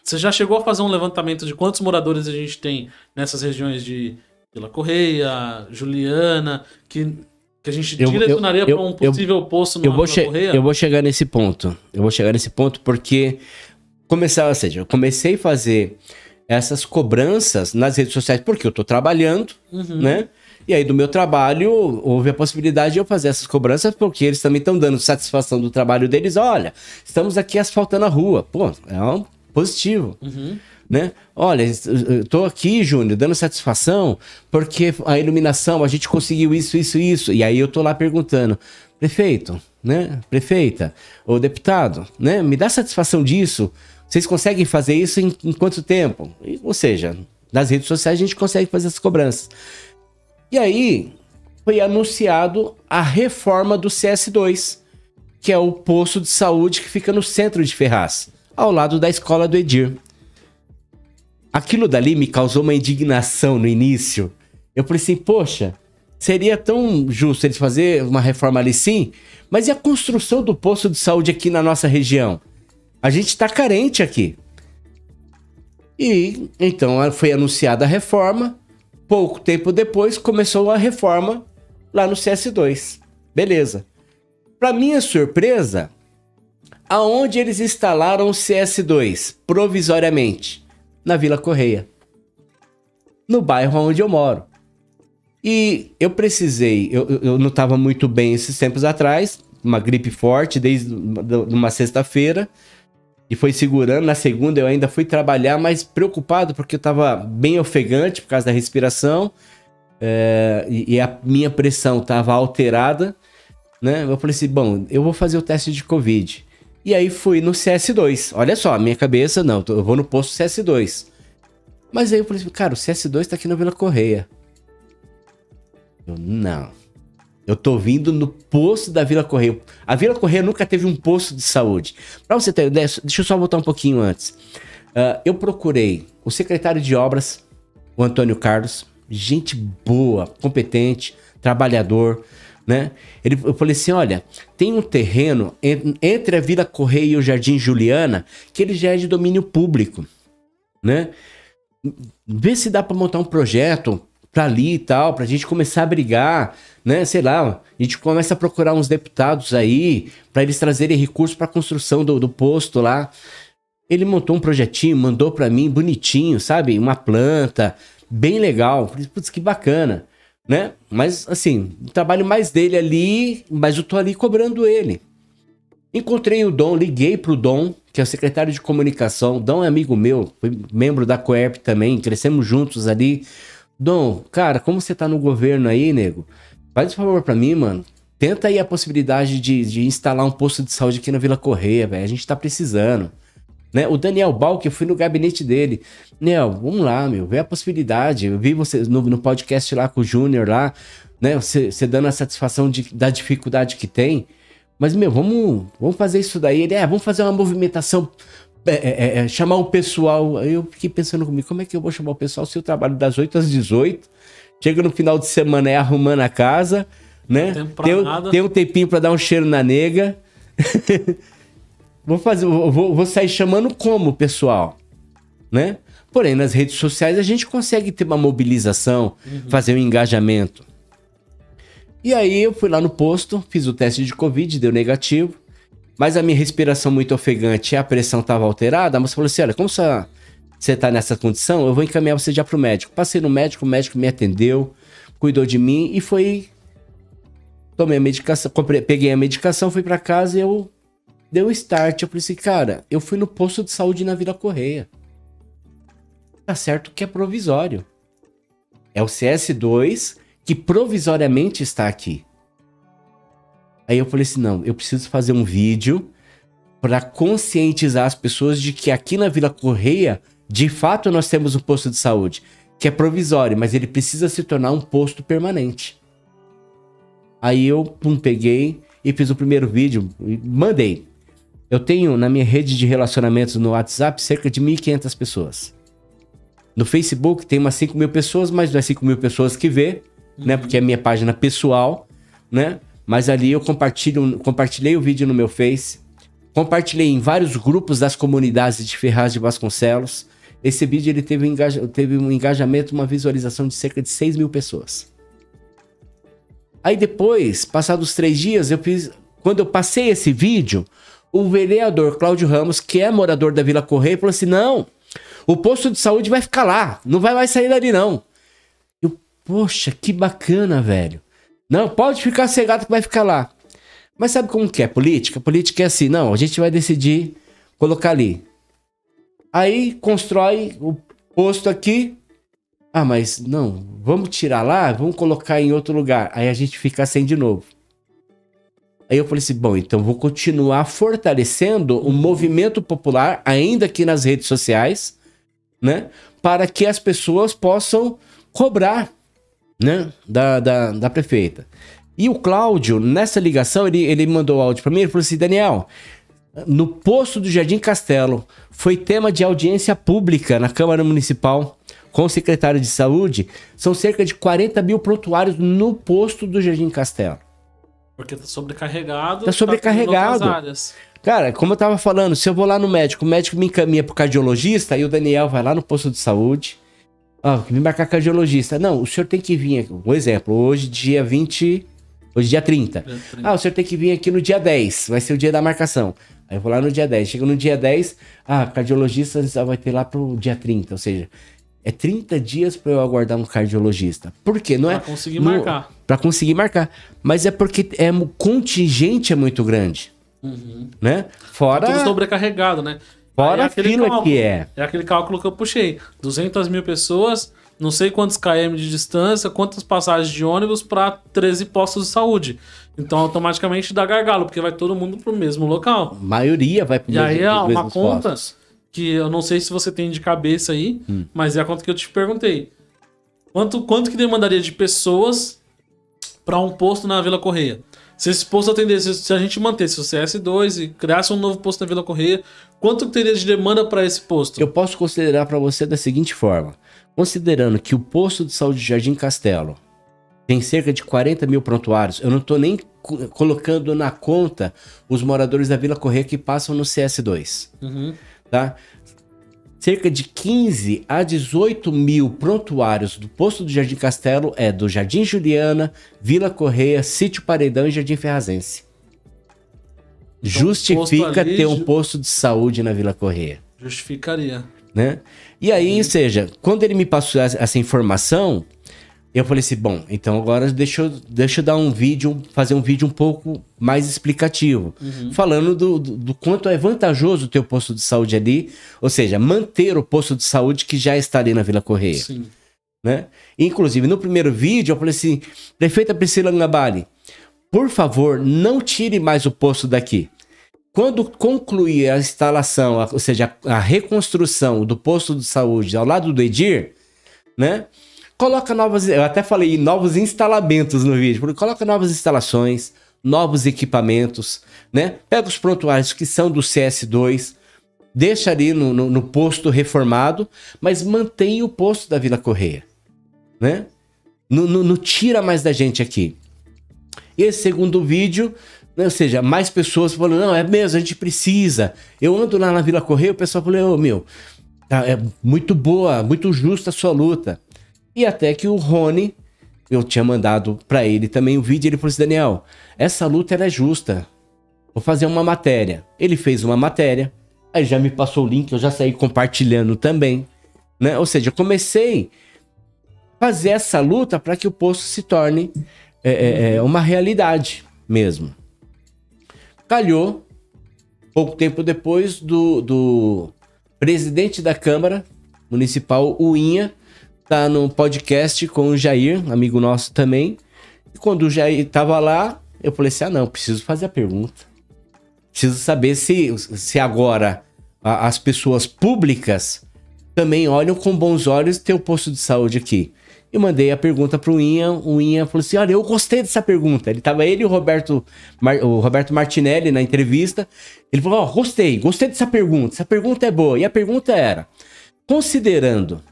Você já chegou a fazer um levantamento de quantos moradores a gente tem nessas regiões de Vila Correia, Juliana, que, que a gente direcionaria para um possível eu, posto no eu vou Correia? Eu vou chegar nesse ponto. Eu vou chegar nesse ponto porque começar, ou seja, eu comecei a fazer essas cobranças nas redes sociais porque eu estou trabalhando, uhum. né? E aí, do meu trabalho, houve a possibilidade de eu fazer essas cobranças, porque eles também estão dando satisfação do trabalho deles. Olha, estamos aqui asfaltando a rua. Pô, é um positivo. Uhum né? Olha, estou aqui, Júnior, dando satisfação porque a iluminação, a gente conseguiu isso, isso, isso. E aí eu tô lá perguntando, prefeito, né? Prefeita, ou deputado, né? Me dá satisfação disso. Vocês conseguem fazer isso em, em quanto tempo? E, ou seja, nas redes sociais a gente consegue fazer essas cobranças. E aí foi anunciado a reforma do CS2, que é o posto de saúde que fica no centro de Ferraz ao lado da escola do Edir. Aquilo dali me causou uma indignação no início. Eu falei assim, poxa, seria tão justo eles fazer uma reforma ali sim, mas e a construção do posto de saúde aqui na nossa região? A gente está carente aqui. E então foi anunciada a reforma. Pouco tempo depois começou a reforma lá no CS2. Beleza. Para minha surpresa, aonde eles instalaram o CS2 provisoriamente? Na Vila Correia. No bairro onde eu moro. E eu precisei, eu, eu não estava muito bem esses tempos atrás, uma gripe forte desde uma sexta-feira e foi segurando. Na segunda eu ainda fui trabalhar, mas preocupado porque eu estava bem ofegante por causa da respiração é, e, e, a minha pressão estava alterada, né? Eu falei assim, bom, eu vou fazer o teste de Covid. E aí fui no CS2. Olha só, minha cabeça, não, eu vou no posto CS2. Mas aí eu falei assim, cara, o CS2 tá aqui na Vila Correia. Eu, não. Eu tô vindo no posto da Vila Correia. A Vila Correia nunca teve um posto de saúde. Pra você ter ideia, deixa eu só voltar um pouquinho antes. Uh, eu procurei o secretário de obras, o Antônio Carlos, gente boa, competente, trabalhador, né? Ele, eu falei assim, olha, tem um terreno entre a Vila Correia e o Jardim Juliana que ele já é de domínio público, né? Vê se dá para montar um projeto para ali e tal, pra gente começar a brigar, né? Sei lá, a gente começa a procurar uns deputados aí para eles trazerem recursos para construção do, do posto lá. Ele montou um projetinho, mandou para mim bonitinho, sabe? Uma planta, bem legal. Putz, que bacana, né? Mas assim, o trabalho mais dele ali, mas eu tô ali cobrando ele. Encontrei o Dom, liguei pro Dom, que é o secretário de comunicação. Dom é amigo meu, foi membro da Coerp também, crescemos juntos ali. Dom, cara, como você tá no governo aí, nego? Faz um favor pra mim, mano. Tenta aí a possibilidade de, de instalar um posto de saúde aqui na Vila Correia, velho. A gente tá precisando. Né? O Daniel Balk, eu fui no gabinete dele. Nel, vamos lá, meu, vê a possibilidade. Eu vi você no, no podcast lá com o Júnior lá, né? Você, você dando a satisfação de, da dificuldade que tem. Mas, meu, vamos, vamos fazer isso daí. Ele, é, vamos fazer uma movimentação é, é, é, é, chamar o pessoal. Eu fiquei pensando comigo, como é que eu vou chamar o pessoal se eu trabalho das 8 às 18? Chega no final de semana é arrumando a casa, né? Tem, tem um tempinho para dar um cheiro na nega. vou fazer, vou, vou sair chamando como, pessoal, né? Porém, nas redes sociais a gente consegue ter uma mobilização, uhum. fazer um engajamento. E aí eu fui lá no posto, fiz o teste de Covid, deu negativo mas a minha respiração muito ofegante e a pressão estava alterada, a moça falou assim: olha, como você está nessa condição, eu vou encaminhar você já para o médico. Passei no médico, o médico me atendeu, cuidou de mim e foi. Tomei a medicação, comprei, peguei a medicação, fui para casa e eu deu um start. Eu falei assim, cara, eu fui no posto de saúde na Vila Correia. Tá certo que é provisório. É o CS2 que provisoriamente está aqui. Aí eu falei assim: não, eu preciso fazer um vídeo para conscientizar as pessoas de que aqui na Vila Correia, de fato, nós temos um posto de saúde, que é provisório, mas ele precisa se tornar um posto permanente. Aí eu pum, peguei e fiz o primeiro vídeo e mandei. Eu tenho na minha rede de relacionamentos no WhatsApp cerca de 1.500 pessoas. No Facebook tem umas 5 mil pessoas, mas não é 5 mil pessoas que vê, né? uhum. né? Porque é minha página pessoal, né? Mas ali eu compartilho, compartilhei o vídeo no meu Face, compartilhei em vários grupos das comunidades de Ferraz de Vasconcelos. Esse vídeo ele teve, um engaja, teve um engajamento, uma visualização de cerca de 6 mil pessoas. Aí depois, passados três dias, eu fiz. Quando eu passei esse vídeo, o vereador Cláudio Ramos, que é morador da Vila Correia, falou assim: não, o posto de saúde vai ficar lá, não vai mais sair dali, não. Eu, poxa, que bacana, velho. Não, pode ficar cegado que vai ficar lá. Mas sabe como que é política? Política é assim, não, a gente vai decidir colocar ali. Aí constrói o posto aqui. Ah, mas não, vamos tirar lá, vamos colocar em outro lugar. Aí a gente fica sem de novo. Aí eu falei assim, bom, então vou continuar fortalecendo o movimento popular, ainda aqui nas redes sociais, né? Para que as pessoas possam cobrar né, da, da, da prefeita. E o Cláudio, nessa ligação, ele, ele mandou áudio para mim, ele falou assim, Daniel, no posto do Jardim Castelo. Foi tema de audiência pública na Câmara Municipal com o secretário de Saúde. São cerca de 40 mil prontuários no posto do Jardim Castelo. Porque tá sobrecarregado. Tá sobrecarregado. Tá áreas. Cara, como eu tava falando, se eu vou lá no médico, o médico me encaminha pro cardiologista, aí o Daniel vai lá no posto de saúde. Ah, me marcar cardiologista. Não, o senhor tem que vir aqui. Um exemplo, hoje, dia 20. Hoje, dia 30. Dia 30. Ah, o senhor tem que vir aqui no dia 10. Vai ser o dia da marcação. Aí eu vou lá no dia 10. Chega no dia 10, ah, cardiologista vai ter lá pro dia 30. Ou seja, é 30 dias para eu aguardar um cardiologista. Por quê? Não Pra é conseguir não- marcar. Pra conseguir marcar. Mas é porque é, o contingente é muito grande, Uhum. né? Fora, Tudo sobrecarregado, né? Fora a fila que é. É aquele cálculo que eu puxei. 200 mil pessoas, não sei quantos km de distância, quantas passagens de ônibus para 13 postos de saúde. Então, automaticamente dá gargalo, porque vai todo mundo pro mesmo local. A maioria vai pro E aí é uma conta postos. que eu não sei se você tem de cabeça aí, Hum. mas é a conta que eu te perguntei. Quanto, quanto que demandaria de pessoas para um posto na Vila Correia? Se esse posto atendesse, se a gente mantesse o CS2 e criasse um novo posto na Vila Correia, quanto teria de demanda para esse posto? Eu posso considerar para você da seguinte forma: considerando que o posto de saúde de Jardim Castelo tem cerca de 40 mil prontuários, eu não estou nem co- colocando na conta os moradores da Vila Correia que passam no CS2. Uhum. tá? Cerca de 15 a 18 mil prontuários do posto do Jardim Castelo é do Jardim Juliana, Vila Correia, Sítio Paredão e Jardim Ferrazense. Justifica posto ali, ter um posto de saúde na Vila Correia, Justificaria. né? E aí, ou seja, quando ele me passou essa informação, eu falei assim, bom, então agora deixa eu, deixa eu dar um vídeo, fazer um vídeo um pouco mais explicativo, falando do, do, do quanto é vantajoso ter o posto de saúde ali, ou seja, manter o posto de saúde que já está ali na Vila Correia, Sim. né? Inclusive, no primeiro vídeo, eu falei assim, prefeita Priscila Ngabali, por favor, não tire mais o posto daqui. Quando concluir a instalação, a- ou seja, a, a reconstrução do posto de saúde ao lado do Edir, né? Coloca novas, eu até falei novos instalamentos no vídeo, porque coloca novas instalações, novos equipamentos, né? Pega os prontuários que são do CS2, deixa ali no, no- no posto reformado, mas mantém o posto da Vila Correia, né? Não, tira mais da gente aqui. E esse segundo vídeo, né, ou seja, mais pessoas falando, não, é mesmo, a gente precisa. Eu ando lá na Vila Correia, o pessoal falou, ô meu, tá, é muito boa, muito justa a sua luta. E até que o Rony, eu tinha mandado pra ele também o vídeo, ele falou assim, Daniel, essa luta ela é justa. Vou fazer uma matéria. Ele fez uma matéria, aí já me passou o link, eu já saí compartilhando também, né? Ou seja, eu comecei a fazer essa luta para que o posto se torne é, é, é, uma realidade mesmo. Calhou, pouco tempo depois, do, do presidente da Câmara Municipal, o Inha, tá no podcast com o Jair, amigo nosso também. E quando o Jair tava lá, eu falei assim: ah, não, preciso fazer a pergunta. Preciso saber se, se agora a- as pessoas públicas também olham com bons olhos ter o posto de saúde aqui. Eu mandei a pergunta pro Inha, o Inha falou assim: olha, eu gostei dessa pergunta. Ele tava ele e o Roberto, Mar- o Roberto Martinelli na entrevista. Ele falou: ó, gostei, gostei dessa pergunta. Essa pergunta é boa. E a pergunta era: considerando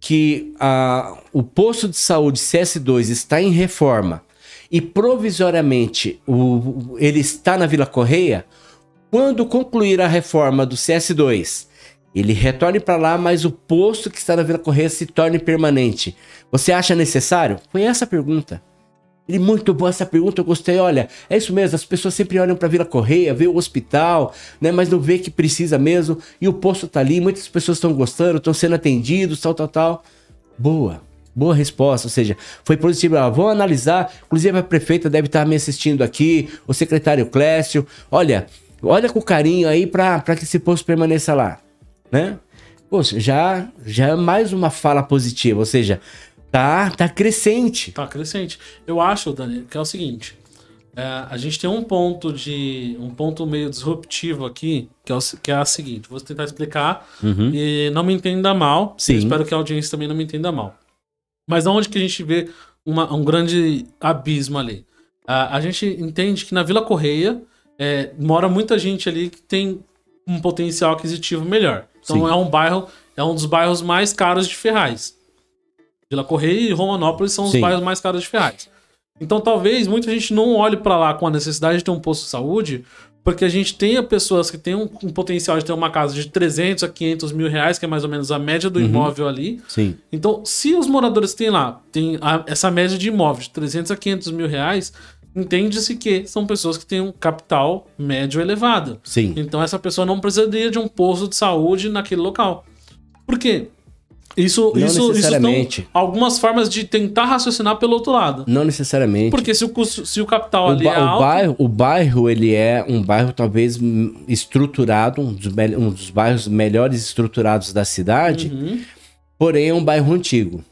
que a, o posto de saúde CS2 está em reforma e provisoriamente o, ele está na Vila Correia, quando concluir a reforma do CS2, ele retorne para lá, mas o posto que está na Vila Correia se torne permanente. Você acha necessário? Foi essa a pergunta. Ele, muito boa essa pergunta, eu gostei. Olha, é isso mesmo, as pessoas sempre olham para Vila Correia, vê o hospital, né, mas não vê que precisa mesmo, e o posto tá ali, muitas pessoas estão gostando, estão sendo atendidos, tal, tal, tal. Boa, boa resposta, ou seja, foi positivo. Ah, vamos analisar, inclusive a prefeita deve estar me assistindo aqui, o secretário Clécio. Olha, olha com carinho aí para que esse posto permaneça lá, né? Poxa, já, já é mais uma fala positiva, ou seja, tá, tá crescente. Tá crescente. Eu acho, Dani, que é o seguinte. é, a gente tem um ponto de. um ponto meio disruptivo aqui, que é, o, que é a seguinte. Vou tentar explicar e não me entenda mal. Sim. Espero que a audiência também não me entenda mal. Mas onde que a gente vê uma- um grande abismo ali? Ah, a gente entende que na Vila Correia é, mora muita gente ali que tem um potencial aquisitivo melhor. Então Sim. é um bairro, é um dos bairros mais caros de Ferraz. Vila Correia e Romanópolis são os Sim. bairros mais caros de Ferraz. Então talvez muita gente não olhe para lá com a necessidade de ter um posto de saúde, porque a gente tenha pessoas que têm um, um potencial de ter uma casa de 300 a 500 mil reais, que é mais ou menos a média do imóvel ali. Sim. Então, se os moradores têm lá, tem a- essa média de imóvel de 300 a 500 mil reais, entende-se que são pessoas que têm um capital médio elevado. Sim. Então, essa pessoa não precisaria de um posto de saúde naquele local. Por quê? Isso, Não isso, isso necessariamente. são algumas formas de tentar raciocinar pelo outro lado. Não necessariamente. Porque se o, custo, se o capital O, ali é o alto, bairro, o bairro, ele é um bairro talvez estruturado, um dos, um dos bairros melhores estruturados da cidade, Uhum. porém é um bairro antigo.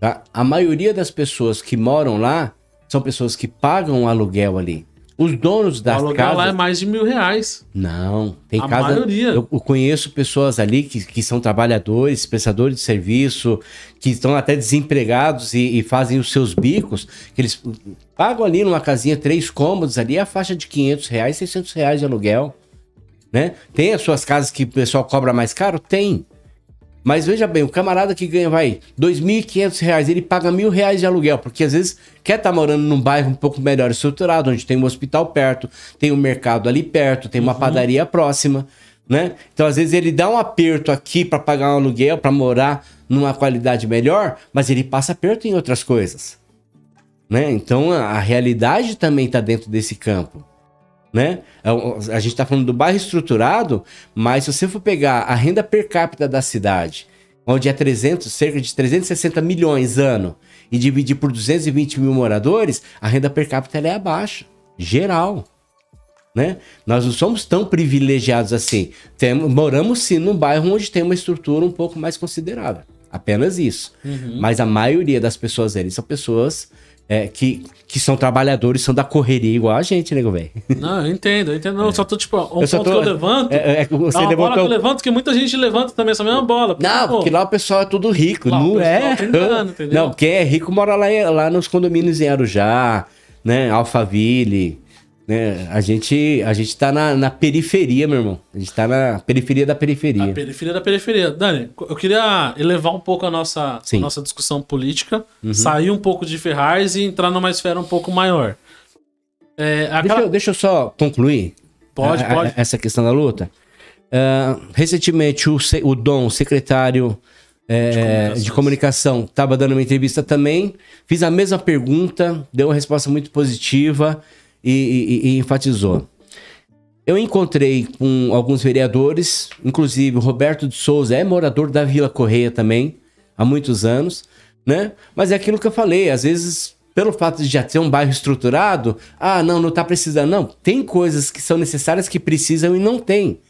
tá? A maioria das pessoas que moram lá são pessoas que pagam o aluguel ali. Os donos o das aluguel casas... lá é mais de mil reais. Não, tem A casa. maioria. Eu, eu conheço pessoas ali que, que são trabalhadores, prestadores de serviço, que estão até desempregados e, e fazem os seus bicos, que eles pagam ali numa casinha três cômodos ali a faixa de 500 reais, 600 reais de aluguel. Né? Tem as suas casas que o pessoal cobra mais caro? Tem. Mas veja bem, o camarada que ganha, vai, 2.500 reais, ele paga mil reais de aluguel, porque às vezes quer estar morando num bairro um pouco melhor estruturado, onde tem um hospital perto, tem um mercado ali perto, tem uma padaria próxima, né? Então às vezes ele dá um aperto aqui para pagar um aluguel, para morar numa qualidade melhor, mas ele passa aperto em outras coisas, né? Então a realidade também está dentro desse campo né? A gente está falando do bairro estruturado, mas se você for pegar a renda per capita da cidade, onde é 300, cerca de 360 milhões ano, e dividir por 220 mil moradores, a renda per capita é baixa, geral. Né? Nós não somos tão privilegiados assim. Temos, moramos sim num bairro onde tem uma estrutura um pouco mais considerável. Apenas isso. Mas a maioria das pessoas ali são pessoas é, que, que são trabalhadores, são da correria igual a gente, nego velho. Não, eu entendo, eu entendo. Não, eu só tô, tipo, um Eu ponto tô- que eu levanto. É, é, você é uma bola que eu levanto, que muita gente levanta também essa mesma bola. Não, Pô, porque lá o pessoal é tudo rico, Lá não é? tá engano? Não, quem é rico mora lá, lá nos condomínios em Arujá, né? Alphaville, né? A gente, a gente tá na, na periferia, meu irmão. A gente tá na periferia da periferia. A periferia da periferia. Dani, eu queria elevar um pouco a nossa, a nossa discussão política, Uhum. sair um pouco de Ferraz e entrar numa esfera um pouco maior. É, Deixa, aquela... eu, deixa eu só concluir. Pode, a- a- pode. Essa questão da luta. Ah, recentemente, o, o Dom, secretário é, de comunicação, estava dando uma entrevista também. Fiz a mesma pergunta, deu uma resposta muito positiva e, e- e enfatizou. Eu encontrei com alguns vereadores, inclusive o Roberto de Souza é morador da Vila Correia também, há muitos anos, né? Mas é aquilo que eu falei, às vezes, pelo fato de já ter um bairro estruturado, ah, não, não tá precisando. Não, tem coisas que são necessárias que precisam e não tem.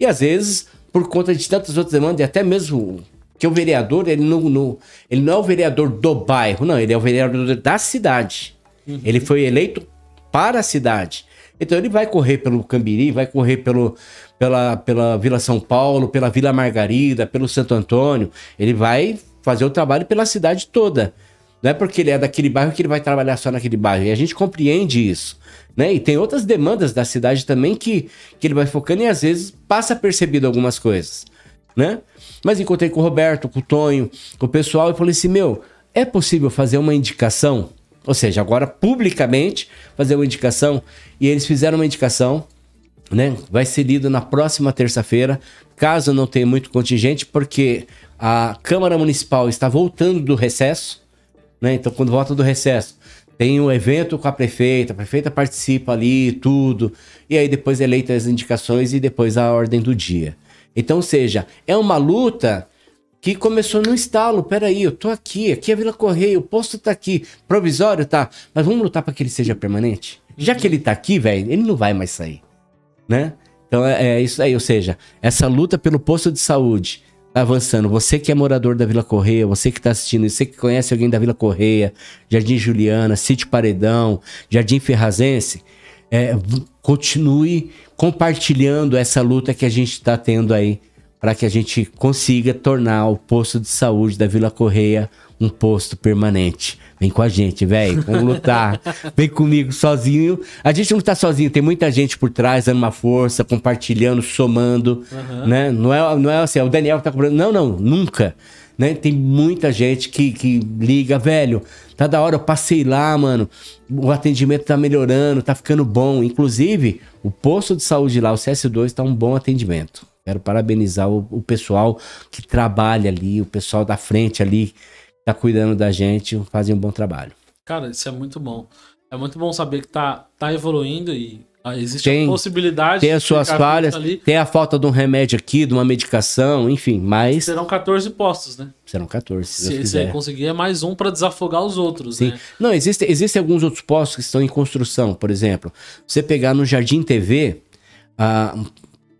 E às vezes, por conta de tantas outras demandas, e até mesmo que o vereador, ele não, não- ele não é o vereador do bairro, não, ele é o vereador da cidade. Ele foi eleito para a cidade. Então ele vai correr pelo Cambiri, vai correr pelo, pela, pela Vila São Paulo, pela Vila Margarida, pelo Santo Antônio. Ele vai fazer o trabalho pela cidade toda. Não é porque ele é daquele bairro que ele vai trabalhar só naquele bairro. E a gente compreende isso. Né? E tem outras demandas da cidade também que, que ele vai focando e às vezes passa percebido algumas coisas. Né? Mas encontrei com o Roberto, com o Tonho, com o pessoal e falei assim: meu, é possível fazer uma indicação? Ou seja, agora publicamente fazer uma indicação. E eles fizeram uma indicação né? Vai ser lido na próxima terça-feira, caso não tenha muito contingente, porque a Câmara Municipal está voltando do recesso, né? Então, quando volta do recesso, tem um evento com a prefeita, a prefeita participa ali, tudo, e aí depois é eleita as indicações e depois a ordem do dia. Então, ou seja, é uma luta que começou no estalo. Peraí, eu tô aqui, aqui é Vila Correia, o posto tá aqui, provisório tá, mas vamos lutar para que ele seja permanente? Já que ele tá aqui, velho, ele não vai mais sair né? Então é, é isso aí, ou seja, essa luta pelo posto de saúde tá avançando. Você que é morador da Vila Correia, você que tá assistindo, você que conhece alguém da Vila Correia, Jardim Juliana, Sítio Paredão, Jardim Ferrazense, é, continue compartilhando essa luta que a gente está tendo aí para que a gente consiga tornar o posto de saúde da Vila Correia um posto permanente. Vem com a gente, velho. Vamos lutar. Vem comigo sozinho. A gente não tá sozinho, tem muita gente por trás dando uma força, compartilhando, somando, uhum. né? Não é, não é assim, é o Daniel que tá cobrando. Não, não, nunca. Né? Tem muita gente que, que liga, velho. Tá da hora, eu passei lá, mano. O atendimento tá melhorando, tá ficando bom. Inclusive, o posto de saúde lá, o CS2, tá um bom atendimento. Quero parabenizar o, o pessoal que trabalha ali, o pessoal da frente ali tá cuidando da gente, fazem um bom trabalho. Cara, isso é muito bom. É muito bom saber que tá, tá evoluindo e ah, existe tem, a possibilidade. Tem as suas falhas, tem a falta de um remédio aqui, de uma medicação, enfim, mas. Serão 14 postos, né? Serão 14. Se, se você conseguir, é mais um para desafogar os outros, Sim. né? Não, existem existe alguns outros postos que estão em construção, por exemplo. Você pegar no Jardim TV, ah,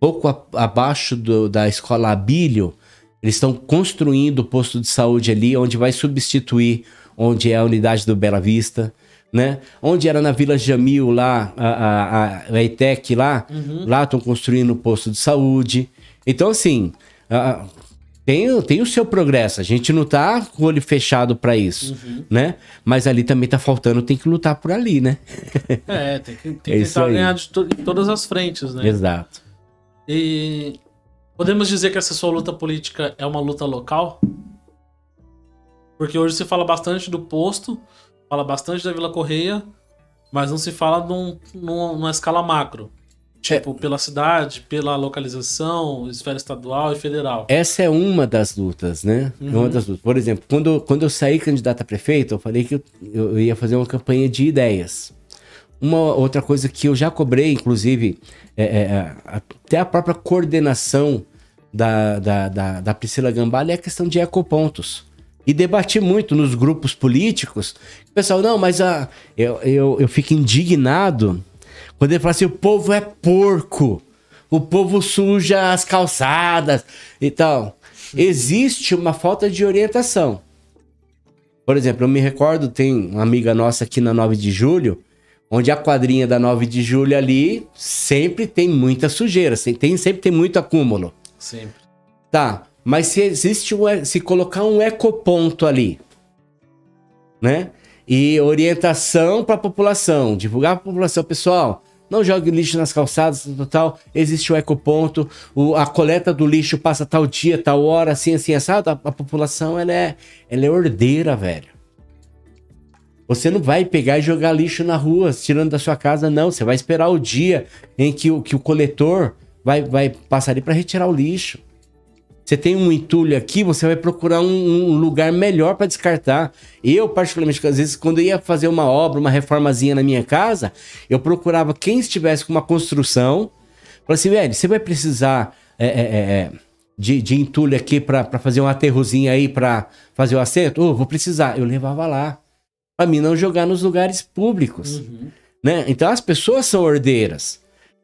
pouco a, abaixo do, da escola Abílio, eles estão construindo o posto de saúde ali, onde vai substituir onde é a unidade do Bela Vista, né? Onde era na Vila Jamil lá, a, a, a ETEC lá, uhum. lá estão construindo o posto de saúde. Então, assim, a, tem, tem o seu progresso. A gente não tá com o olho fechado para isso, uhum. né? Mas ali também tá faltando, tem que lutar por ali, né? É, tem que, tem é que tentar ganhar de, to de todas as frentes, né? Exato. E Podemos dizer que essa sua luta política é uma luta local? Porque hoje se fala bastante do posto, fala bastante da Vila Correia, mas não se fala num, num, numa escala macro. Tipo, é. pela cidade, pela localização, esfera estadual e federal. Essa é uma das lutas, né? Uhum. É uma das lutas. Por exemplo, quando, quando eu saí candidato a prefeito, eu falei que eu, eu ia fazer uma campanha de ideias. Uma outra coisa que eu já cobrei, inclusive, é, é, é, até a própria coordenação da, da, da, da Priscila Gambale é a questão de ecopontos. E debati muito nos grupos políticos. O pessoal, não, mas a, eu, eu, eu fico indignado quando ele fala assim: o povo é porco, o povo suja as calçadas e tal. Existe uma falta de orientação. Por exemplo, eu me recordo, tem uma amiga nossa aqui na 9 de julho onde a quadrinha da 9 de julho ali sempre tem muita sujeira, tem, sempre tem muito acúmulo. Sempre. Tá, mas se existe um, se colocar um ecoponto ali, né? E orientação para a população, divulgar para a população, pessoal, não jogue lixo nas calçadas, tal, existe o ecoponto, o, a coleta do lixo passa tal dia, tal hora, assim, assim, assado, a, a população, ela é, ela é ordeira, velho. Você não vai pegar e jogar lixo na rua, tirando da sua casa, não. Você vai esperar o dia em que o, que o coletor vai, vai passar ali para retirar o lixo. Você tem um entulho aqui, você vai procurar um, um lugar melhor para descartar. Eu, particularmente, às vezes, quando ia fazer uma obra, uma reformazinha na minha casa, eu procurava quem estivesse com uma construção. Falei assim, velho, você vai precisar é, é, é de, de entulho aqui para fazer um aterrozinho aí para fazer o assento? Oh, vou precisar. Eu levava lá para mim não jogar nos lugares públicos. Uhum. Né? Então as pessoas são ordeiras.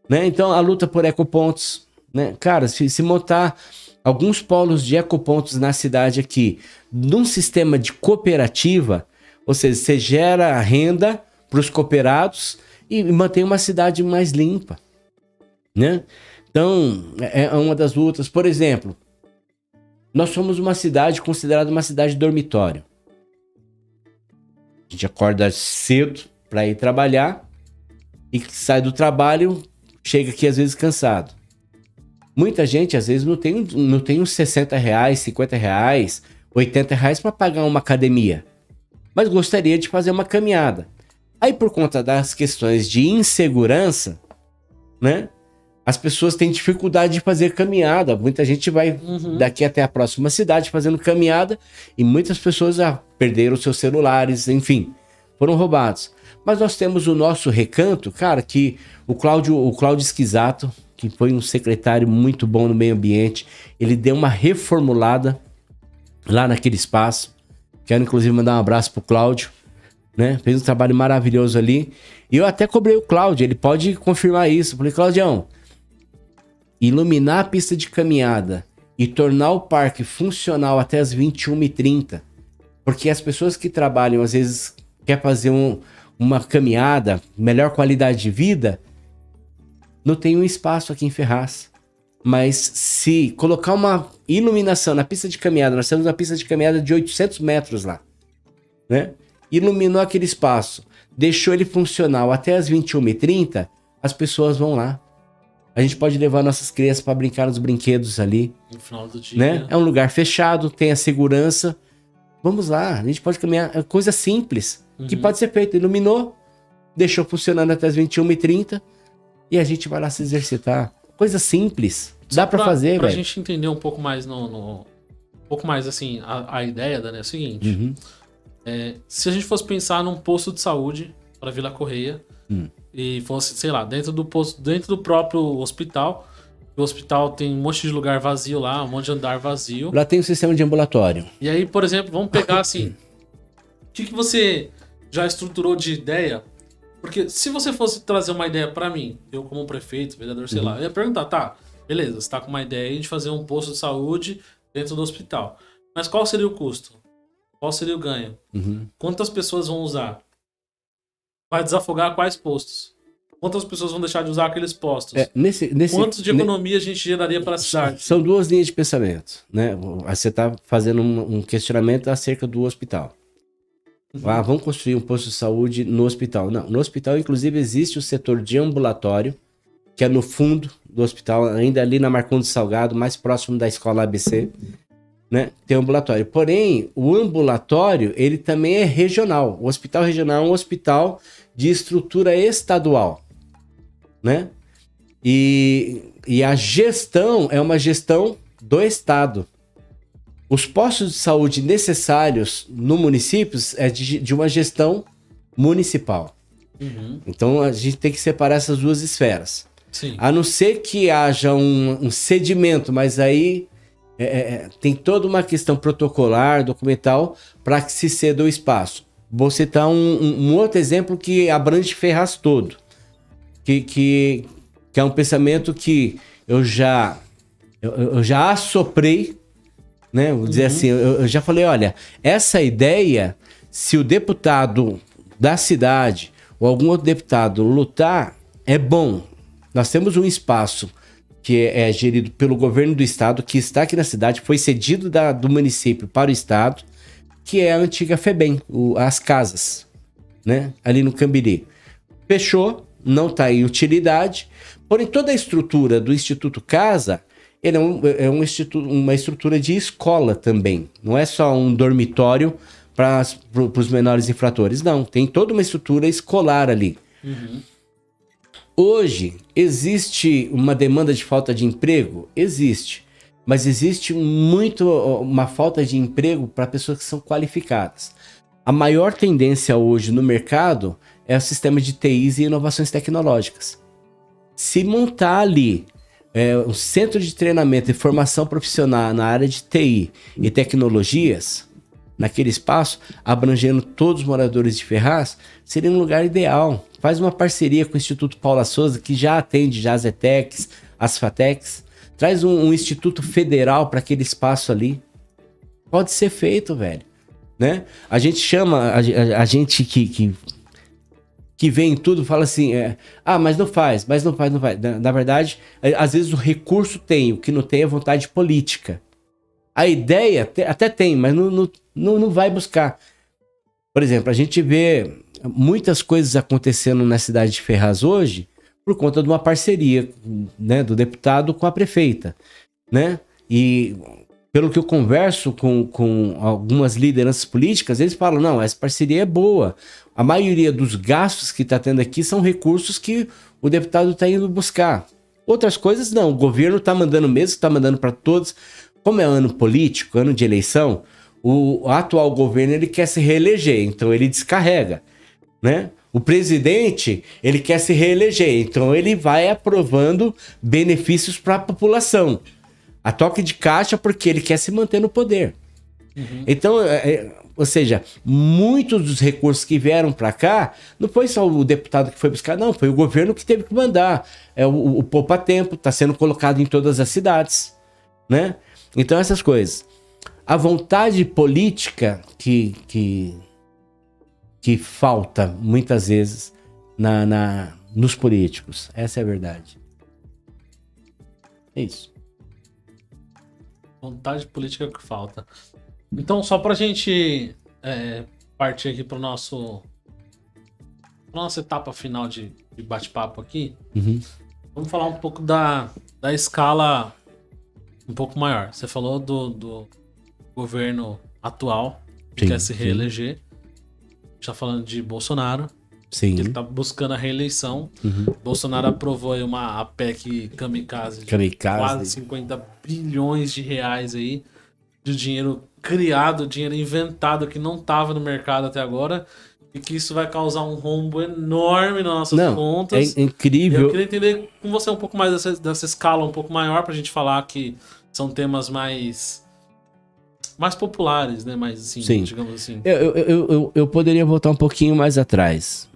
Né? Então a luta por ecopontos. Né? Cara, se, se montar alguns polos de ecopontos na cidade aqui, num sistema de cooperativa, ou seja, você gera renda para os cooperados e mantém uma cidade mais limpa. Né? Então, é, é uma das lutas. Por exemplo, nós somos uma cidade considerada uma cidade dormitório. A gente acorda cedo para ir trabalhar e sai do trabalho, chega aqui às vezes cansado. Muita gente às vezes não tem, não tem uns 60 reais, 50 reais, 80 reais para pagar uma academia, mas gostaria de fazer uma caminhada. Aí por conta das questões de insegurança, né? As pessoas têm dificuldade de fazer caminhada. Muita gente vai uhum. daqui até a próxima cidade fazendo caminhada e muitas pessoas já perderam seus celulares, enfim, foram roubados. Mas nós temos o nosso recanto, cara, que o Cláudio, o Cláudio Esquisato, que foi um secretário muito bom no meio ambiente, ele deu uma reformulada lá naquele espaço. Quero inclusive mandar um abraço pro Cláudio, né? Fez um trabalho maravilhoso ali. E eu até cobrei o Cláudio, ele pode confirmar isso. Falei, Claudião, iluminar a pista de caminhada e tornar o parque funcional até as 21h30, porque as pessoas que trabalham às vezes quer fazer um, uma caminhada, melhor qualidade de vida, não tem um espaço aqui em Ferraz. Mas se colocar uma iluminação na pista de caminhada, nós temos uma pista de caminhada de 800 metros lá, né? Iluminou aquele espaço, deixou ele funcional até as 21h30, as pessoas vão lá. A gente pode levar nossas crianças para brincar nos brinquedos ali. No final do dia. Né? É um lugar fechado, tem a segurança. Vamos lá, a gente pode caminhar. É coisa simples uhum. que pode ser feita. Iluminou, deixou funcionando até as 21h30 e a gente vai lá se exercitar. Coisa simples. Dá para fazer, velho. Pra gente entender um pouco mais no. no um pouco mais assim, a, a ideia, Dani, é o seguinte. Uhum. É, se a gente fosse pensar num posto de saúde para Vila Correia, hum e fosse, sei lá, dentro do posto, dentro do próprio hospital. O hospital tem um monte de lugar vazio lá, um monte de andar vazio. Lá tem um sistema de ambulatório. E aí, por exemplo, vamos pegar assim. O que, que você já estruturou de ideia? Porque se você fosse trazer uma ideia para mim, eu como prefeito, vereador, sei uhum. lá, eu ia perguntar, tá, beleza, você tá com uma ideia de fazer um posto de saúde dentro do hospital. Mas qual seria o custo? Qual seria o ganho? Uhum. Quantas pessoas vão usar? Vai desafogar quais postos? Quantas pessoas vão deixar de usar aqueles postos? É, nesse, nesse, Quantos de economia a gente geraria para a cidade? São duas linhas de pensamento. Né? Você está fazendo um, um, questionamento acerca do hospital. Uhum. Ah, vamos construir um posto de saúde no hospital. Não, no hospital, inclusive, existe o setor de ambulatório, que é no fundo do hospital, ainda ali na Marcondes Salgado, mais próximo da escola ABC. Né? Tem ambulatório. Porém, o ambulatório, ele também é regional. O hospital regional é um hospital de estrutura estadual, né? E, e a gestão é uma gestão do Estado. Os postos de saúde necessários no município é de, de uma gestão municipal. Uhum. Então a gente tem que separar essas duas esferas. Sim. A não ser que haja um, um cedimento, mas aí é, é, é tem toda uma questão protocolar, documental, para que se ceda o espaço. Vou citar um, um, outro exemplo que abrange Ferraz todo, que, que, que é um pensamento que eu já eu, eu já assoprei, né? Vou dizer uhum. assim, eu, eu já falei, olha, essa ideia, se o deputado da cidade ou algum outro deputado lutar, é bom. Nós temos um espaço que é, é, gerido pelo governo do estado, que está aqui na cidade, foi cedido da, do município para o estado que é a antiga FEBEM, o, as casas, né? Ali no Cambiri. Fechou, não está em utilidade, porém toda a estrutura do Instituto Casa ele é, um, é um instituto, uma estrutura de escola também, não é só um dormitório para os menores infratores, não, tem toda uma estrutura escolar ali. Uhum. Hoje, existe uma demanda de falta de emprego? Existe mas existe muito uma falta de emprego para pessoas que são qualificadas. A maior tendência hoje no mercado é o sistema de TIs e inovações tecnológicas. Se montar ali é, um centro de treinamento e formação profissional na área de TI e tecnologias, naquele espaço, abrangendo todos os moradores de Ferraz, seria um lugar ideal. Faz uma parceria com o Instituto Paula Souza, que já atende já as ETECs, as FATECs, Traz um, um instituto federal para aquele espaço ali. Pode ser feito, velho. Né? A gente chama, a, a, a gente que, que, que vê em tudo, fala assim: é, ah, mas não faz, mas não faz, não faz. Na, na verdade, às vezes o recurso tem, o que não tem é vontade política. A ideia até tem, mas não, não, não, não vai buscar. Por exemplo, a gente vê muitas coisas acontecendo na cidade de Ferraz hoje por conta de uma parceria né, do deputado com a prefeita. Né? E pelo que eu converso com, com algumas lideranças políticas, eles falam: não, essa parceria é boa. A maioria dos gastos que está tendo aqui são recursos que o deputado está indo buscar. Outras coisas não, o governo está mandando mesmo, está mandando para todos. Como é ano político, ano de eleição, o atual governo ele quer se reeleger, então ele descarrega, né? O presidente, ele quer se reeleger, então ele vai aprovando benefícios para a população. A toque de caixa porque ele quer se manter no poder. Uhum. Então, é, é, ou seja, muitos dos recursos que vieram para cá, não foi só o deputado que foi buscar, não, foi o governo que teve que mandar. É o, o Poupa Tempo está sendo colocado em todas as cidades, né? Então, essas coisas. A vontade política que, que que falta muitas vezes na, na, nos políticos. Essa é a verdade. É isso. Vontade política que falta. Então, só pra gente é, partir aqui pro nosso. Nossa etapa final de, de bate-papo aqui, Uhum. vamos falar um pouco da, da escala um pouco maior. Você falou do, do governo atual, que Sim, quer se sim. Já falando de Bolsonaro, Sim. ele tá buscando a reeleição. Uhum. Bolsonaro aprovou aí uma a PEC kamikaze de Kamikaze. quase 50 bilhões de reais aí de dinheiro criado, dinheiro inventado que não estava no mercado até agora e que isso vai causar um rombo enorme nas nossas Não, contas. é E incrível. eu queria entender com você um pouco mais dessa, dessa escala um pouco maior pra gente falar que são temas mais mais populares, né? Mais assim, Sim. digamos assim. Eu, eu, eu, eu, poderia voltar um pouquinho mais atrás.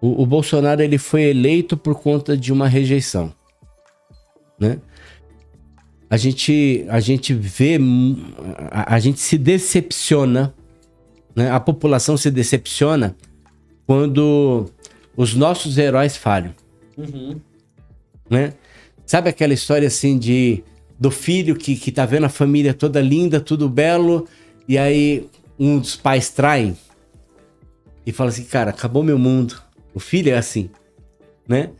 O, o Bolsonaro ele foi eleito por conta de uma rejeição, né? A gente, a gente vê, a, a gente se decepciona, né? A população se decepciona quando os nossos heróis falham Uhum. né? Sabe aquela história assim de do filho que, que tá vendo a família toda linda, tudo belo, e aí um dos pais trai e fala assim, cara, acabou meu mundo. O filho é assim, né?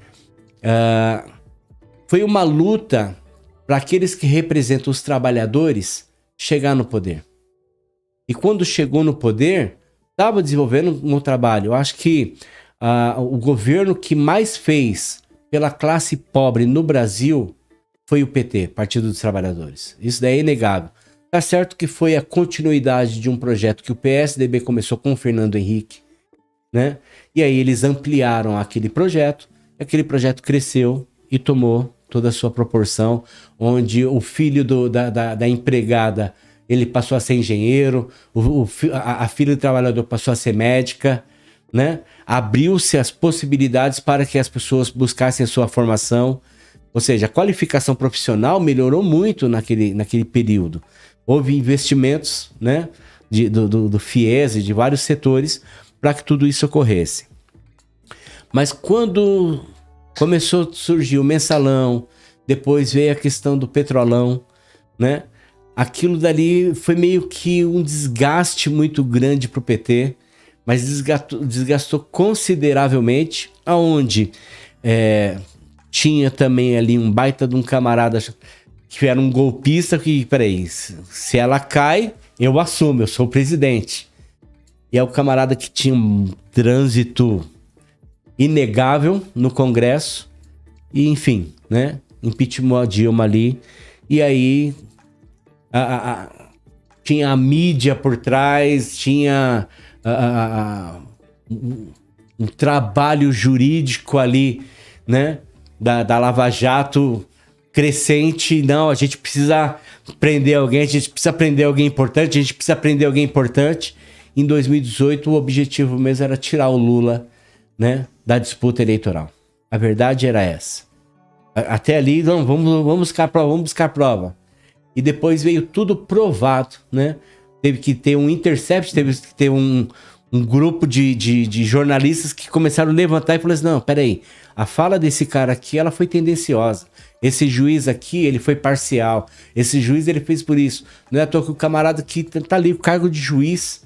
Ah, foi uma luta para aqueles que representam os trabalhadores chegar no poder. E quando chegou no poder, estava desenvolvendo um trabalho. Eu acho que ah, o governo que mais fez pela classe pobre no Brasil foi o PT, Partido dos Trabalhadores. Isso daí é inegável. Tá certo que foi a continuidade de um projeto que o PSDB começou com o Fernando Henrique, né? E aí eles ampliaram aquele projeto, aquele projeto cresceu e tomou toda a sua proporção, onde o filho do- da, da- da empregada ele passou a ser engenheiro, o, o a, a filha do trabalhador passou a ser médica, né? Abriu-se as possibilidades para que as pessoas buscassem a sua formação, ou seja, a qualificação profissional melhorou muito naquele, naquele período. Houve investimentos, né? de- do, do, do FIES de vários setores para que tudo isso ocorresse. Mas quando começou a surgir o mensalão, depois veio a questão do petrolão, né? Aquilo dali foi meio que um desgaste muito grande para o PT, mas desgastou, desgastou consideravelmente, aonde é, tinha também ali um baita de um camarada que era um golpista que, peraí, se ela cai, eu assumo, eu sou o presidente. E é o camarada que tinha um trânsito inegável no Congresso. E, enfim, né? Impeachment a Dilma ali. E aí. a- a- a- tinha a mídia por trás, tinha um, um trabalho jurídico ali, né? Da, da Lava Jato crescente. Não, a gente precisa prender alguém, a gente precisa prender alguém importante, a gente precisa prender alguém importante. Em 2018, o objetivo mesmo era tirar o Lula, né, da disputa eleitoral. A verdade era essa. Até ali, não, vamos, vamos buscar prova, vamos buscar prova. E depois veio tudo provado, né? Teve que ter um intercept, teve que ter um, um grupo de, de, de jornalistas que começaram a levantar e falaram assim, não, peraí, a fala desse cara aqui, ela foi tendenciosa. Esse juiz aqui, ele foi parcial. Esse juiz, ele fez por isso. Não é à toa que o camarada que tá ali, o cargo de juiz,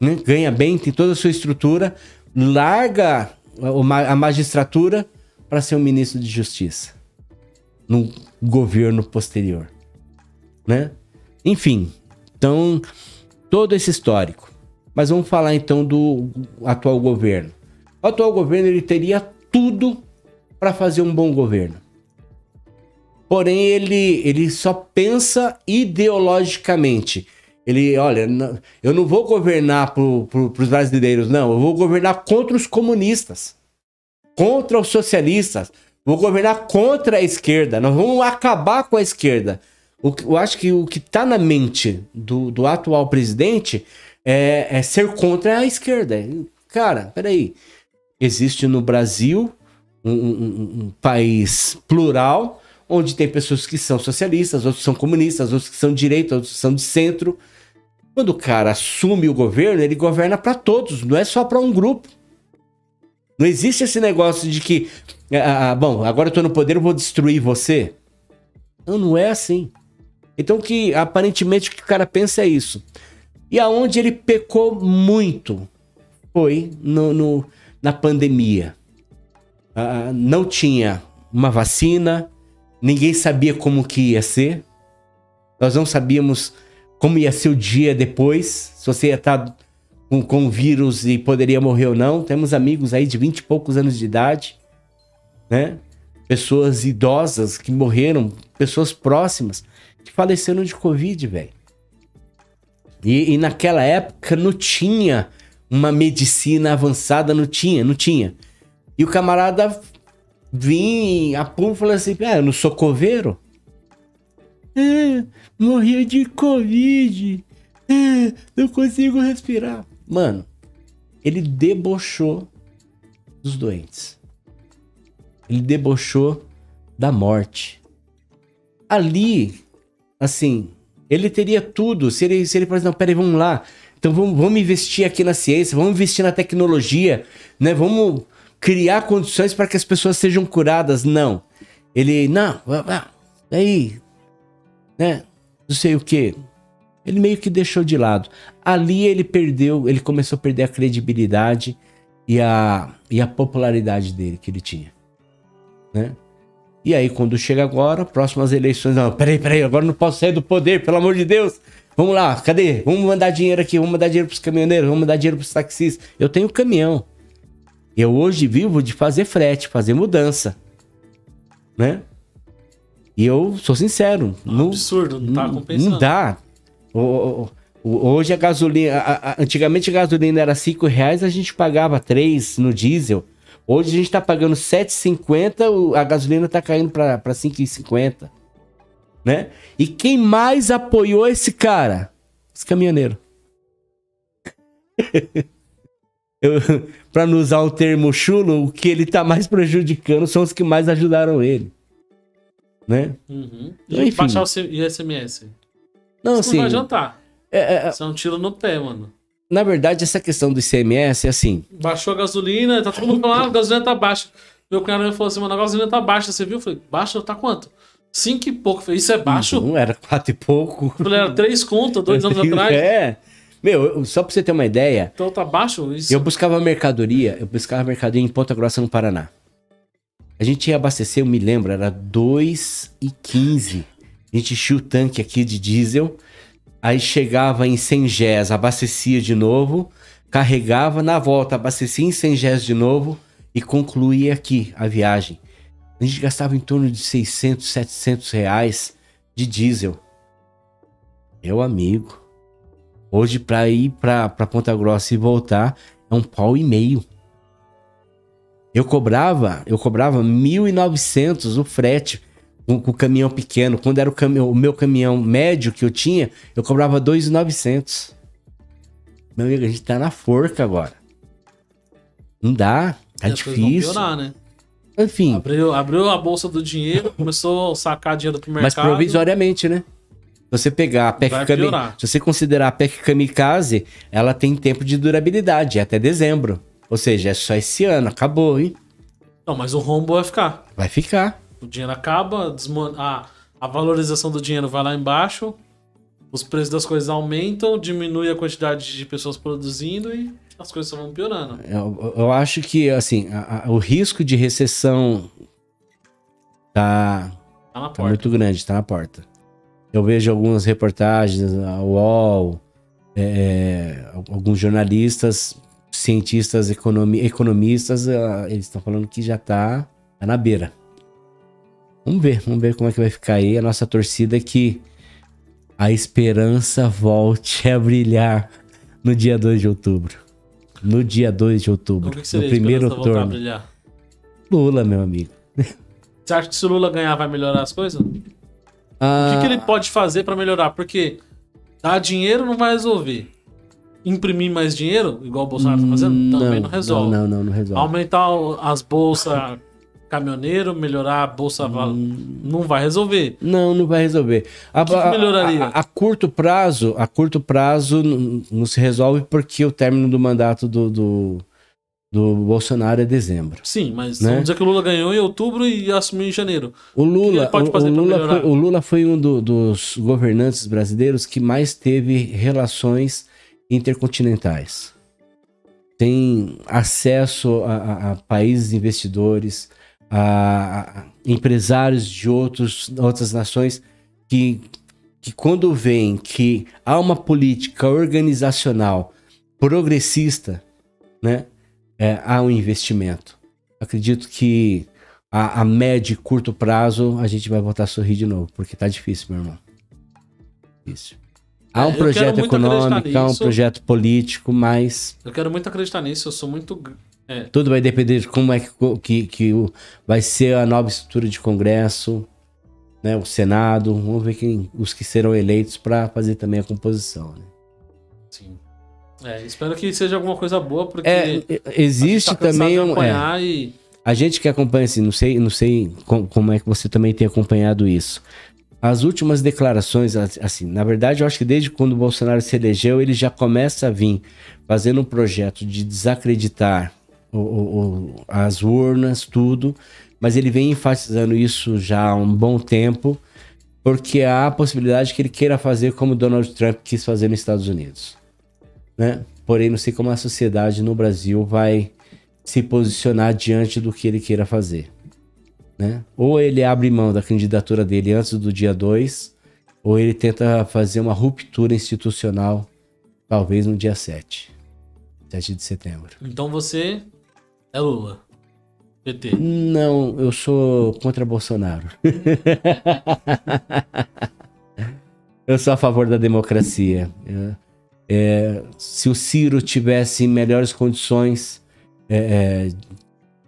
né, ganha bem, tem toda a sua estrutura, larga a, ma- a magistratura para ser um ministro de justiça no governo posterior, né? Enfim, então todo esse histórico. Mas vamos falar então do atual governo. O atual governo ele teria tudo para fazer um bom governo. Porém, ele, ele só pensa ideologicamente. Ele, olha, eu não vou governar para os brasileiros, não. Eu vou governar contra os comunistas, contra os socialistas. Vou governar contra a esquerda. Nós vamos acabar com a esquerda. O eu acho que o que está na mente do, do atual presidente é, é ser contra a esquerda. Cara, peraí. Existe no Brasil um, um- um- país plural, onde tem pessoas que são socialistas, outros são comunistas, outros que são de direita, outros são de centro. Quando o cara assume o governo, ele governa para todos, não é só para um grupo. Não existe esse negócio de que, ah, ah, bom, agora eu tô no poder, eu vou destruir você. Não, não é assim. Então que aparentemente o que o cara pensa é isso. E aonde ele pecou muito foi no, no na pandemia. Ah, não tinha uma vacina, ninguém sabia como que ia ser. Nós não sabíamos como ia ser o dia depois, se você ia estar com, com vírus e poderia morrer ou não. Temos amigos aí de 20 e poucos anos de idade, né? Pessoas idosas que morreram, pessoas próximas que faleceram de Covid, velho. E, e, naquela época não tinha uma medicina avançada, não tinha, não tinha. E o camarada vinha a pum falou assim: Ah, eu não sou coveiro? É, morri de Covid. É, não consigo respirar. Mano, ele debochou dos doentes. Ele debochou da morte. Ali, assim, ele teria tudo. Se ele, se ele por exemplo, peraí, vamos lá. Então vamos, vamos investir aqui na ciência, vamos investir na tecnologia, né? Vamos criar condições para que as pessoas sejam curadas. Não. Ele, não, aí, né? Não sei o que. Ele meio que deixou de lado. Ali ele perdeu, ele começou a perder a credibilidade e a, e a popularidade dele que ele tinha. Né? E aí, quando chega agora, próximas eleições, não, peraí, peraí, agora não posso sair do poder, pelo amor de Deus. Vamos lá, cadê? Vamos mandar dinheiro aqui, vamos mandar dinheiro pros caminhoneiros, vamos mandar dinheiro pros taxistas. Eu tenho caminhão. Eu hoje vivo de fazer frete, fazer mudança. Né? E eu sou sincero. É um não, absurdo, não tá compensando. Não dá. Hoje a gasolina. A, a, antigamente a gasolina era 5 reais, a gente pagava 3 no diesel. Hoje a gente tá pagando 7,50, a gasolina tá caindo para 5,50. Né? E quem mais apoiou esse cara? Os caminhoneiros. para não usar o termo chulo, o que ele tá mais prejudicando são os que mais ajudaram ele. Né? Uhum. E Enfim. baixar o ISMS. Não, Isso assim, não vai adiantar. É, é, Isso é um tiro no pé, mano. Na verdade, essa questão do ICMS é assim. Baixou a gasolina, tá todo mundo falando, ah, a gasolina tá baixa. Meu cunhado falou assim, mano, a gasolina tá baixa, você viu? Eu falei, baixa, tá quanto? Cinco e pouco. falei, isso é baixo? Não, era quatro e pouco. Eu falei, era três contas, dois anos atrás. É. Meu, só pra você ter uma ideia. Então tá baixo isso? Eu buscava mercadoria, eu buscava mercadoria em Ponta Grossa, no Paraná. A gente ia abastecer, eu me lembro, era 2,15. A gente enchia o tanque aqui de diesel Aí chegava em Sengés, abastecia de novo, carregava na volta, abastecia em Sengés de novo e concluía aqui a viagem. A gente gastava em torno de 600, 700 reais de diesel. Meu amigo, hoje para ir para Ponta Grossa e voltar é um pau e meio. Eu cobrava, eu cobrava 1.900 o frete com, com o caminhão pequeno. Quando era o, caminhão, o meu caminhão médio que eu tinha, eu cobrava 2,900. Meu amigo, a gente tá na forca agora. Não dá, tá e difícil. Piorar, né? Enfim. Abriu, abriu a bolsa do dinheiro, começou a sacar dinheiro pro mercado. Mas provisoriamente, né? Se você pegar a PEC Kamikaze, se você considerar a PEC Kamikaze, ela tem tempo de durabilidade, é até dezembro. Ou seja, é só esse ano, acabou, hein? Não, mas o rombo vai ficar. Vai ficar. O dinheiro acaba, a, a valorização do dinheiro vai lá embaixo, os preços das coisas aumentam, diminui a quantidade de pessoas produzindo e as coisas vão piorando. Eu, eu acho que, assim, a, a, o risco de recessão tá, tá, tá muito grande, tá na porta. Eu vejo algumas reportagens, a UOL, é, é alguns jornalistas, cientistas, economi, economistas, eles estão falando que já tá, tá na beira. Vamos ver, vamos ver como é que vai ficar aí. A nossa torcida é que a esperança volte a brilhar no dia 2 de outubro. No dia 2 de outubro. Que que no primeiro turno. Lula, meu amigo. Você acha que se o Lula ganhar vai melhorar as coisas? Ah... O que, que, ele pode fazer para melhorar? Porque dar dinheiro não vai resolver. Imprimir mais dinheiro, igual o Bolsonaro tá fazendo, hum, também não, resolve. Não, não, não, não resolve. Aumentar as bolsas caminhoneiro, melhorar a bolsa hum. não vai resolver. Não, não vai resolver. A, o que, que melhoraria? A, a, a, curto prazo, a curto prazo não, se resolve porque o término do mandato do, do, do Bolsonaro é dezembro. Sim, mas Né? vamos dizer que o Lula ganhou em outubro e assumiu em janeiro. O Lula, o- o, Lula foi, o Lula foi um do- dos governantes brasileiros que mais teve relações intercontinentais. Tem acesso a, a- a países investidores, a, a empresários de outros, outras nações que, que quando veem que há uma política organizacional progressista, né, é, há um investimento. Acredito que a, a médio e curto prazo a gente vai voltar a sorrir de novo, porque tá difícil, meu irmão. Difícil. Há É, um eu quero projeto econômico, há um projeto político, mas Eu quero muito acreditar nisso, eu sou muito. É, tudo vai depender de como é que, que, que o- vai ser a nova estrutura de Congresso, né, o Senado. Vamos ver quem, os que serão eleitos para fazer também a composição. né? É, espero que seja alguma coisa boa, porque. É, existe tá cansado também um. é, acompanhar e. A gente que acompanha, assim, não sei, não sei com- como é que você também tem acompanhado isso. As últimas declarações, assim, na verdade, eu acho que desde quando o Bolsonaro se elegeu, ele já começa a vir fazendo um projeto de desacreditar o- o- as urnas, tudo, mas ele vem enfatizando isso já há um bom tempo, porque há a possibilidade que ele queira fazer como Donald Trump quis fazer nos Estados Unidos. Né? Porém, não sei como a sociedade no Brasil vai se posicionar diante do que ele queira fazer. Né? Ou ele abre mão da candidatura dele antes do dia 2, ou ele tenta fazer uma ruptura institucional, talvez no dia 7. 7 de setembro. Então você é Lula. PT. Não, eu sou contra Bolsonaro. eu sou a favor da democracia. É, é, se o Ciro tivesse melhores condições é, é,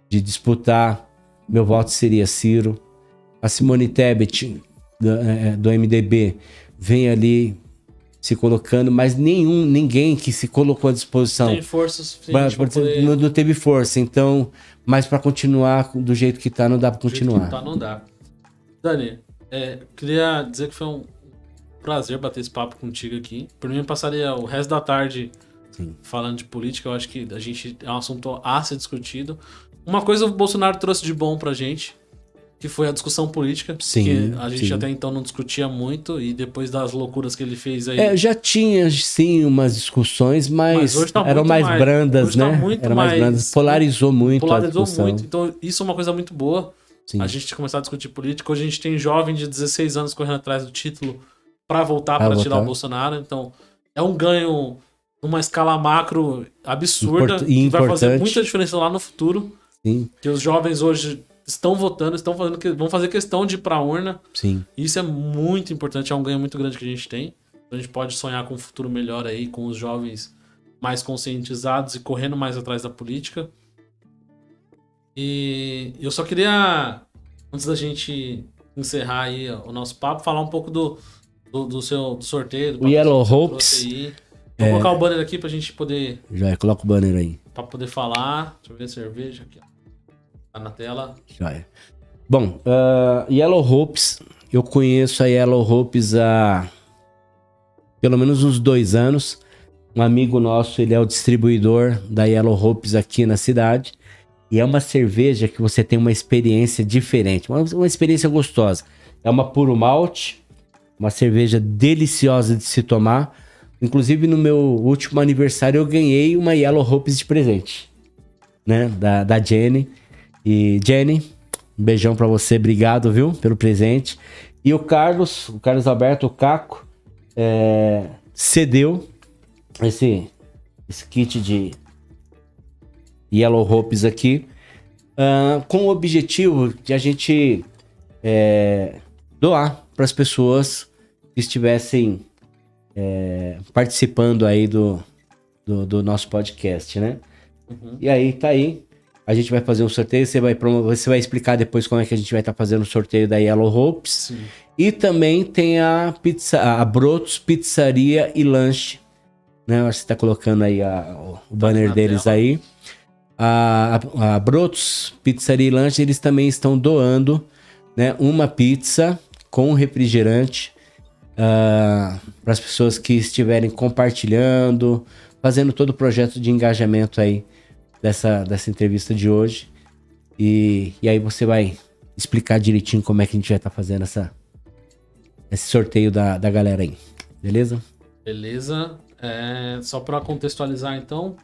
de disputar, meu voto seria Ciro. A Simone Tebet, do, é, do MDB, vem ali se colocando, mas nenhum, ninguém que se colocou à disposição Tem força suficiente pra pra- poder... não, não teve força, então, mas para continuar do jeito que tá, não dá para do jeito continuar. que Tá, não dá. Dani, é, queria dizer que foi um prazer bater esse papo contigo aqui. Por mim, eu passaria o resto da tarde Sim. falando de política. Eu acho que a gente é um assunto a ser discutido. Uma coisa o Bolsonaro trouxe de bom pra gente, que foi a discussão política. Sim, Que a gente sim. até então não discutia muito, e depois das loucuras que ele fez aí. É, já tinha sim umas discussões, mas, Mas tá eram muito mais, mais- brandas, hoje tá né? muito eram mais, mais- brandas. Polarizou muito a polarizou discussão. muito. Então, isso é uma coisa muito boa. Sim. A gente começar a discutir política. Hoje a gente tem jovem de 16 anos correndo atrás do título pra voltar pra tirar o Bolsonaro. Então, é um ganho numa escala macro absurda Import- que vai fazer muita diferença lá no futuro. Sim, Que os jovens hoje estão votando, estão fazendo que vão fazer questão de ir pra urna. sim. E isso é muito importante, é um ganho muito grande que a gente tem. A gente pode sonhar com um futuro melhor aí, com os jovens mais conscientizados e correndo mais atrás da política. E eu só queria, antes da gente encerrar aí o nosso papo, falar um pouco do, do, do seu do sorteio. Do O Yellow Hopes. aí. Vou colocar o banner aqui pra gente poder, Já é, coloca o banner aí. pra poder falar. Deixa eu ver a cerveja aqui. ó. Tá na tela. Já é. Bom, ah, Yellow Hopes, eu conheço a Yellow Hopes há pelo menos uns dois anos. Um amigo nosso, ele é o distribuidor da Yellow Hopes aqui na cidade. E é uma cerveja que você tem uma experiência diferente, uma, uma experiência gostosa. É uma puro malte, uma cerveja deliciosa de se tomar. Inclusive, no meu último aniversário, eu ganhei uma Yellow Hopes de presente, né? Da, da Jenny. E Jenny, um beijão pra você, obrigado, viu, pelo presente. E o Carlos, o Carlos Alberto, o Caco, é, cedeu esse, esse kit de Yellow Hopes aqui, ah, com o objetivo de a gente é, doar para as pessoas estivessem é, participando aí do, do, do nosso podcast, né? Uhum. E aí, tá aí. A gente vai fazer um sorteio, você vai, você vai explicar depois como é que a gente vai estar fazendo o sorteio da Yellow Hopes. Sim. E também tem a pizza, a Brotos Pizzaria e Lanche. Né? Acho que você tá colocando aí a- o- banner deles tela. aí. A, a, a Brotos Pizzaria e Lanche, eles também estão doando né, uma pizza com refrigerante para as pessoas que estiverem compartilhando, fazendo todo o projeto de engajamento aí dessa, dessa entrevista de hoje. E, e aí você vai explicar direitinho como é que a gente vai estar tá fazendo essa, esse sorteio da, da galera aí. Beleza? Beleza. É, só para contextualizar então.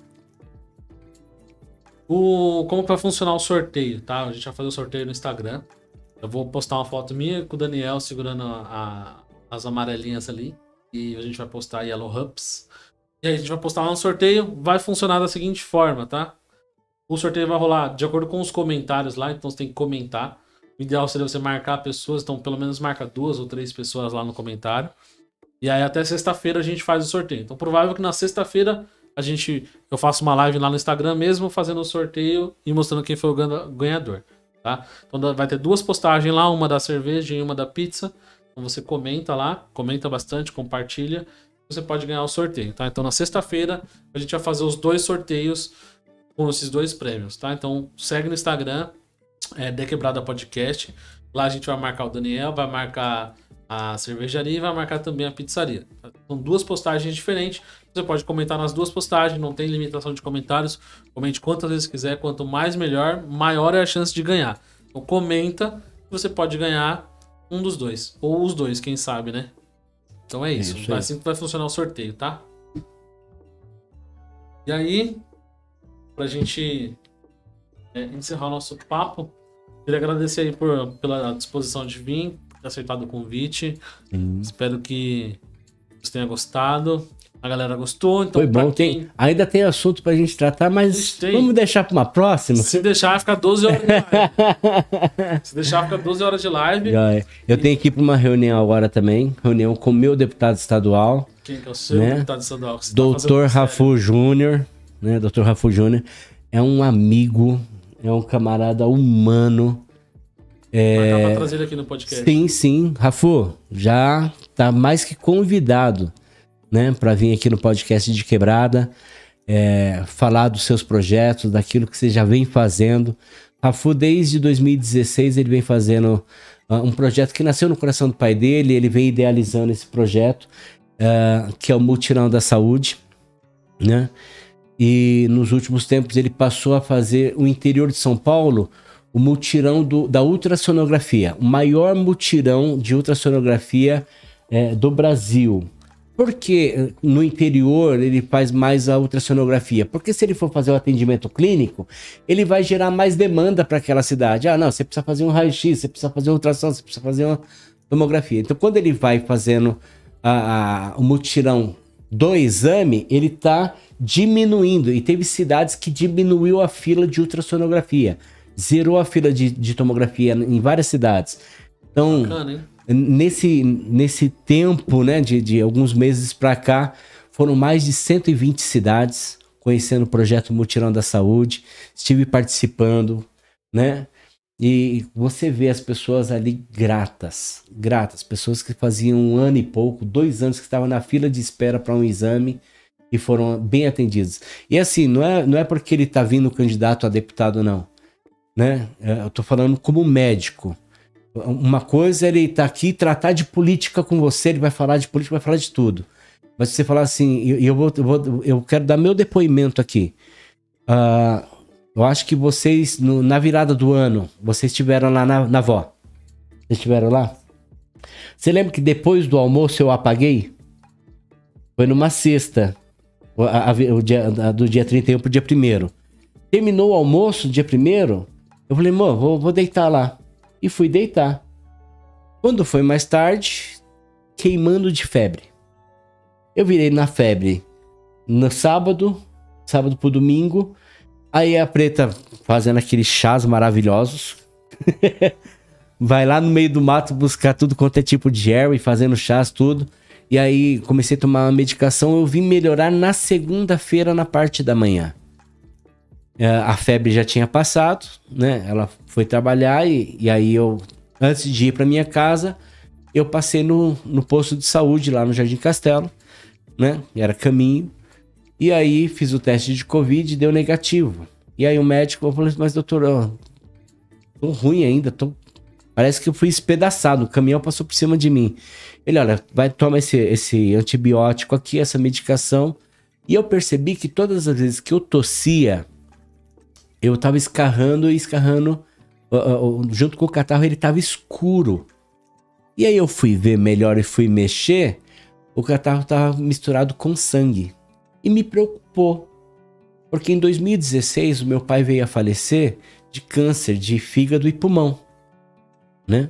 O, como vai funcionar o sorteio, tá? A gente vai fazer o sorteio no Instagram. Eu vou postar uma foto minha com o Daniel segurando a, as amarelinhas ali. E a gente vai postar Yellow Hubs. E aí a gente vai postar lá no sorteio. Vai funcionar da seguinte forma, tá? O sorteio vai rolar de acordo com os comentários lá, então você tem que comentar. O ideal seria você marcar pessoas, então pelo menos marca duas ou três pessoas lá no comentário. E aí até sexta-feira a gente faz o sorteio. Então provável que na sexta-feira a gente eu faço uma live lá no Instagram mesmo fazendo o sorteio e mostrando quem foi o ganhador, tá? Então vai ter duas postagens lá, uma da cerveja e uma da pizza. Então você comenta lá, comenta bastante, compartilha, você pode ganhar o sorteio, tá? Então na sexta-feira a gente vai fazer os dois sorteios com esses dois prêmios, tá? Então segue no Instagram, é The Quebrada Podcast. Lá a gente vai marcar o Daniel, vai marcar a cervejaria e vai marcar também a pizzaria. São duas postagens diferentes. Você pode comentar nas duas postagens, não tem limitação de comentários. Comente quantas vezes quiser, quanto mais melhor, maior é a chance de ganhar. Então comenta, você pode ganhar um dos dois. Ou os dois, quem sabe, né? Então é isso. isso assim que vai funcionar o sorteio, tá? E aí, pra gente é, encerrar o nosso papo, queria agradecer aí por, pela disposição de vir, ter aceitado o convite. Sim. Espero que você tenha gostado. A galera gostou, então. Foi bom, quem... tem, ainda tem assunto pra gente tratar, mas tem. vamos deixar pra uma próxima. Se deixar, fica 12 horas de live. Se deixar, fica 12 horas de live. Eu tenho que ir pra uma reunião agora também reunião com o meu deputado estadual. Quem que é o seu né? deputado estadual? Tá Doutor tá Rafu Júnior né? Dr. Rafa Júnior, é um amigo, é um camarada humano. É... Vai trazer ele aqui no podcast. Sim, sim. Rafu, já tá mais que convidado, né, para vir aqui no podcast de Quebrada, é, falar dos seus projetos, daquilo que você já vem fazendo. Rafu, desde 2016, ele vem fazendo uh, um projeto que nasceu no coração do pai dele, ele vem idealizando esse projeto, uh, que é o Mutirão da Saúde, né? e nos últimos tempos ele passou a fazer o interior de São Paulo o mutirão do, da ultrassonografia, o maior mutirão de ultrassonografia é, do Brasil. Por que eh, no interior ele faz mais a ultrassonografia? Porque se ele for fazer o atendimento clínico, ele vai gerar mais demanda para aquela cidade. Ah, não, você precisa fazer um raio-x, você precisa fazer uma ultrassom, você precisa fazer uma tomografia. Então, quando ele vai fazendo a, a, o mutirão do exame, ele está diminuindo. E teve cidades que diminuiu a fila de ultrassonografia. Zerou a fila de, de tomografia em várias cidades. Então, Bacana, nesse, nesse tempo, né, de, de alguns meses para cá, foram mais de 120 cidades conhecendo o projeto Mutirão da Saúde. Estive participando, né? E você vê as pessoas ali gratas, gratas, pessoas que faziam um ano e pouco, dois anos que estavam na fila de espera para um exame e foram bem atendidos. E assim, não é, não é porque ele está vindo candidato a deputado, não. Né? É, eu estou falando como médico. Uma coisa é ele tá aqui tratar de política com você, ele vai falar de política, vai falar de tudo. Mas você falar assim, e eu, eu, vou, eu, vou, eu quero dar meu depoimento aqui. Uh, eu acho que vocês, no, na virada do ano, vocês estiveram lá na, na avó. Vocês estiveram lá? Você lembra que depois do almoço eu apaguei? Foi numa sexta. A, a, o dia, a, do dia 31 pro dia 1 Terminou o almoço, dia 1 eu falei, mano, vou, vou deitar lá. E fui deitar. Quando foi mais tarde, queimando de febre. Eu virei na febre no sábado, sábado pro domingo. Aí a preta fazendo aqueles chás maravilhosos. Vai lá no meio do mato buscar tudo quanto é tipo de erva e fazendo chás, tudo. E aí comecei a tomar uma medicação, eu vim melhorar na segunda-feira na parte da manhã. É, a febre já tinha passado, né? Ela foi trabalhar e, e aí eu, antes de ir para minha casa, eu passei no, no posto de saúde lá no Jardim Castelo, né? Era caminho. E aí fiz o teste de Covid e deu negativo. E aí o médico falou, mas doutor, eu tô ruim ainda, tô... parece que eu fui espedaçado, o caminhão passou por cima de mim. Ele, olha, vai tomar esse, esse antibiótico aqui, essa medicação. E eu percebi que todas as vezes que eu tossia, eu tava escarrando e escarrando. Uh, uh, junto com o catarro, ele tava escuro. E aí eu fui ver melhor e fui mexer. O catarro tava misturado com sangue. E me preocupou. Porque em 2016 o meu pai veio a falecer de câncer de fígado e pulmão, né?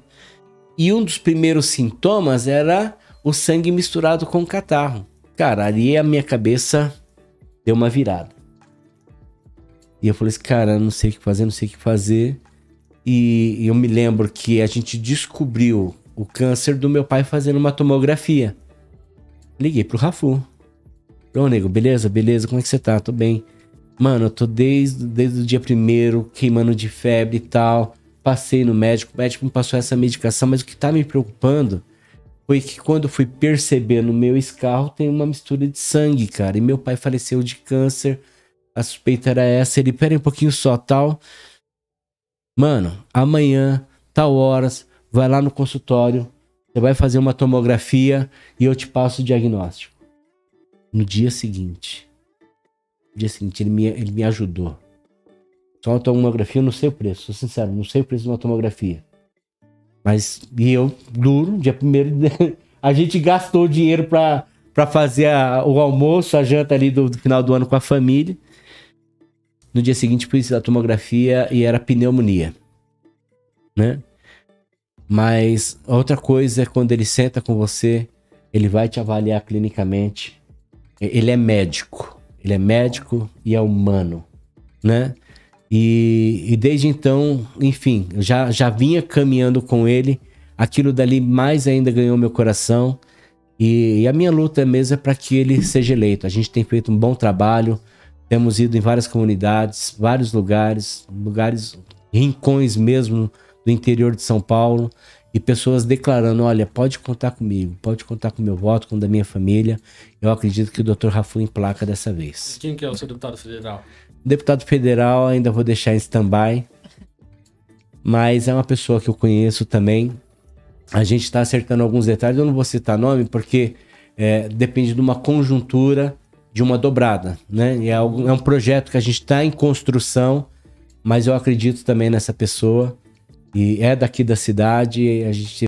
E um dos primeiros sintomas era o sangue misturado com catarro. Cara, ali a minha cabeça deu uma virada. E eu falei assim, cara, não sei o que fazer, não sei o que fazer. E eu me lembro que a gente descobriu o câncer do meu pai fazendo uma tomografia. Liguei pro Rafu. Ô, nego, beleza, beleza, como é que você tá? Tô bem. Mano, eu tô desde, desde o dia primeiro queimando de febre e tal. Passei no médico, o médico me passou essa medicação, mas o que tá me preocupando foi que quando fui perceber no meu escarro tem uma mistura de sangue, cara. E meu pai faleceu de câncer. A suspeita era essa. Ele, pera um pouquinho só, tal. Mano, amanhã, tal horas, vai lá no consultório. Você vai fazer uma tomografia e eu te passo o diagnóstico. No dia seguinte, dia seguinte, ele me, ele me ajudou. Só uma tomografia, eu não sei o preço, sou sincero, não sei o preço de uma tomografia. Mas, e eu, duro, dia primeiro, a gente gastou dinheiro para fazer a, o almoço, a janta ali do, do, final do ano com a família. No dia seguinte fiz a tomografia e era pneumonia, né? Mas outra coisa é quando ele senta com você, ele vai te avaliar clinicamente. Ele é médico, ele é médico e é humano, né? E, e desde então, enfim, já, já vinha caminhando com ele. Aquilo dali mais ainda ganhou meu coração. E, e a minha luta mesmo é para que ele seja eleito. A gente tem feito um bom trabalho, temos ido em várias comunidades, vários lugares, lugares, rincões mesmo do interior de São Paulo e pessoas declarando: olha, pode contar comigo, pode contar com o meu voto, com o da minha família. Eu acredito que o Dr. Rafu emplaca dessa vez. Quem que é o seu deputado federal? Deputado federal ainda vou deixar em stand-by, mas é uma pessoa que eu conheço também. A gente está acertando alguns detalhes, eu não vou citar nome porque é, depende de uma conjuntura de uma dobrada, né? É, é um projeto que a gente está em construção, mas eu acredito também nessa pessoa e é daqui da cidade. A gente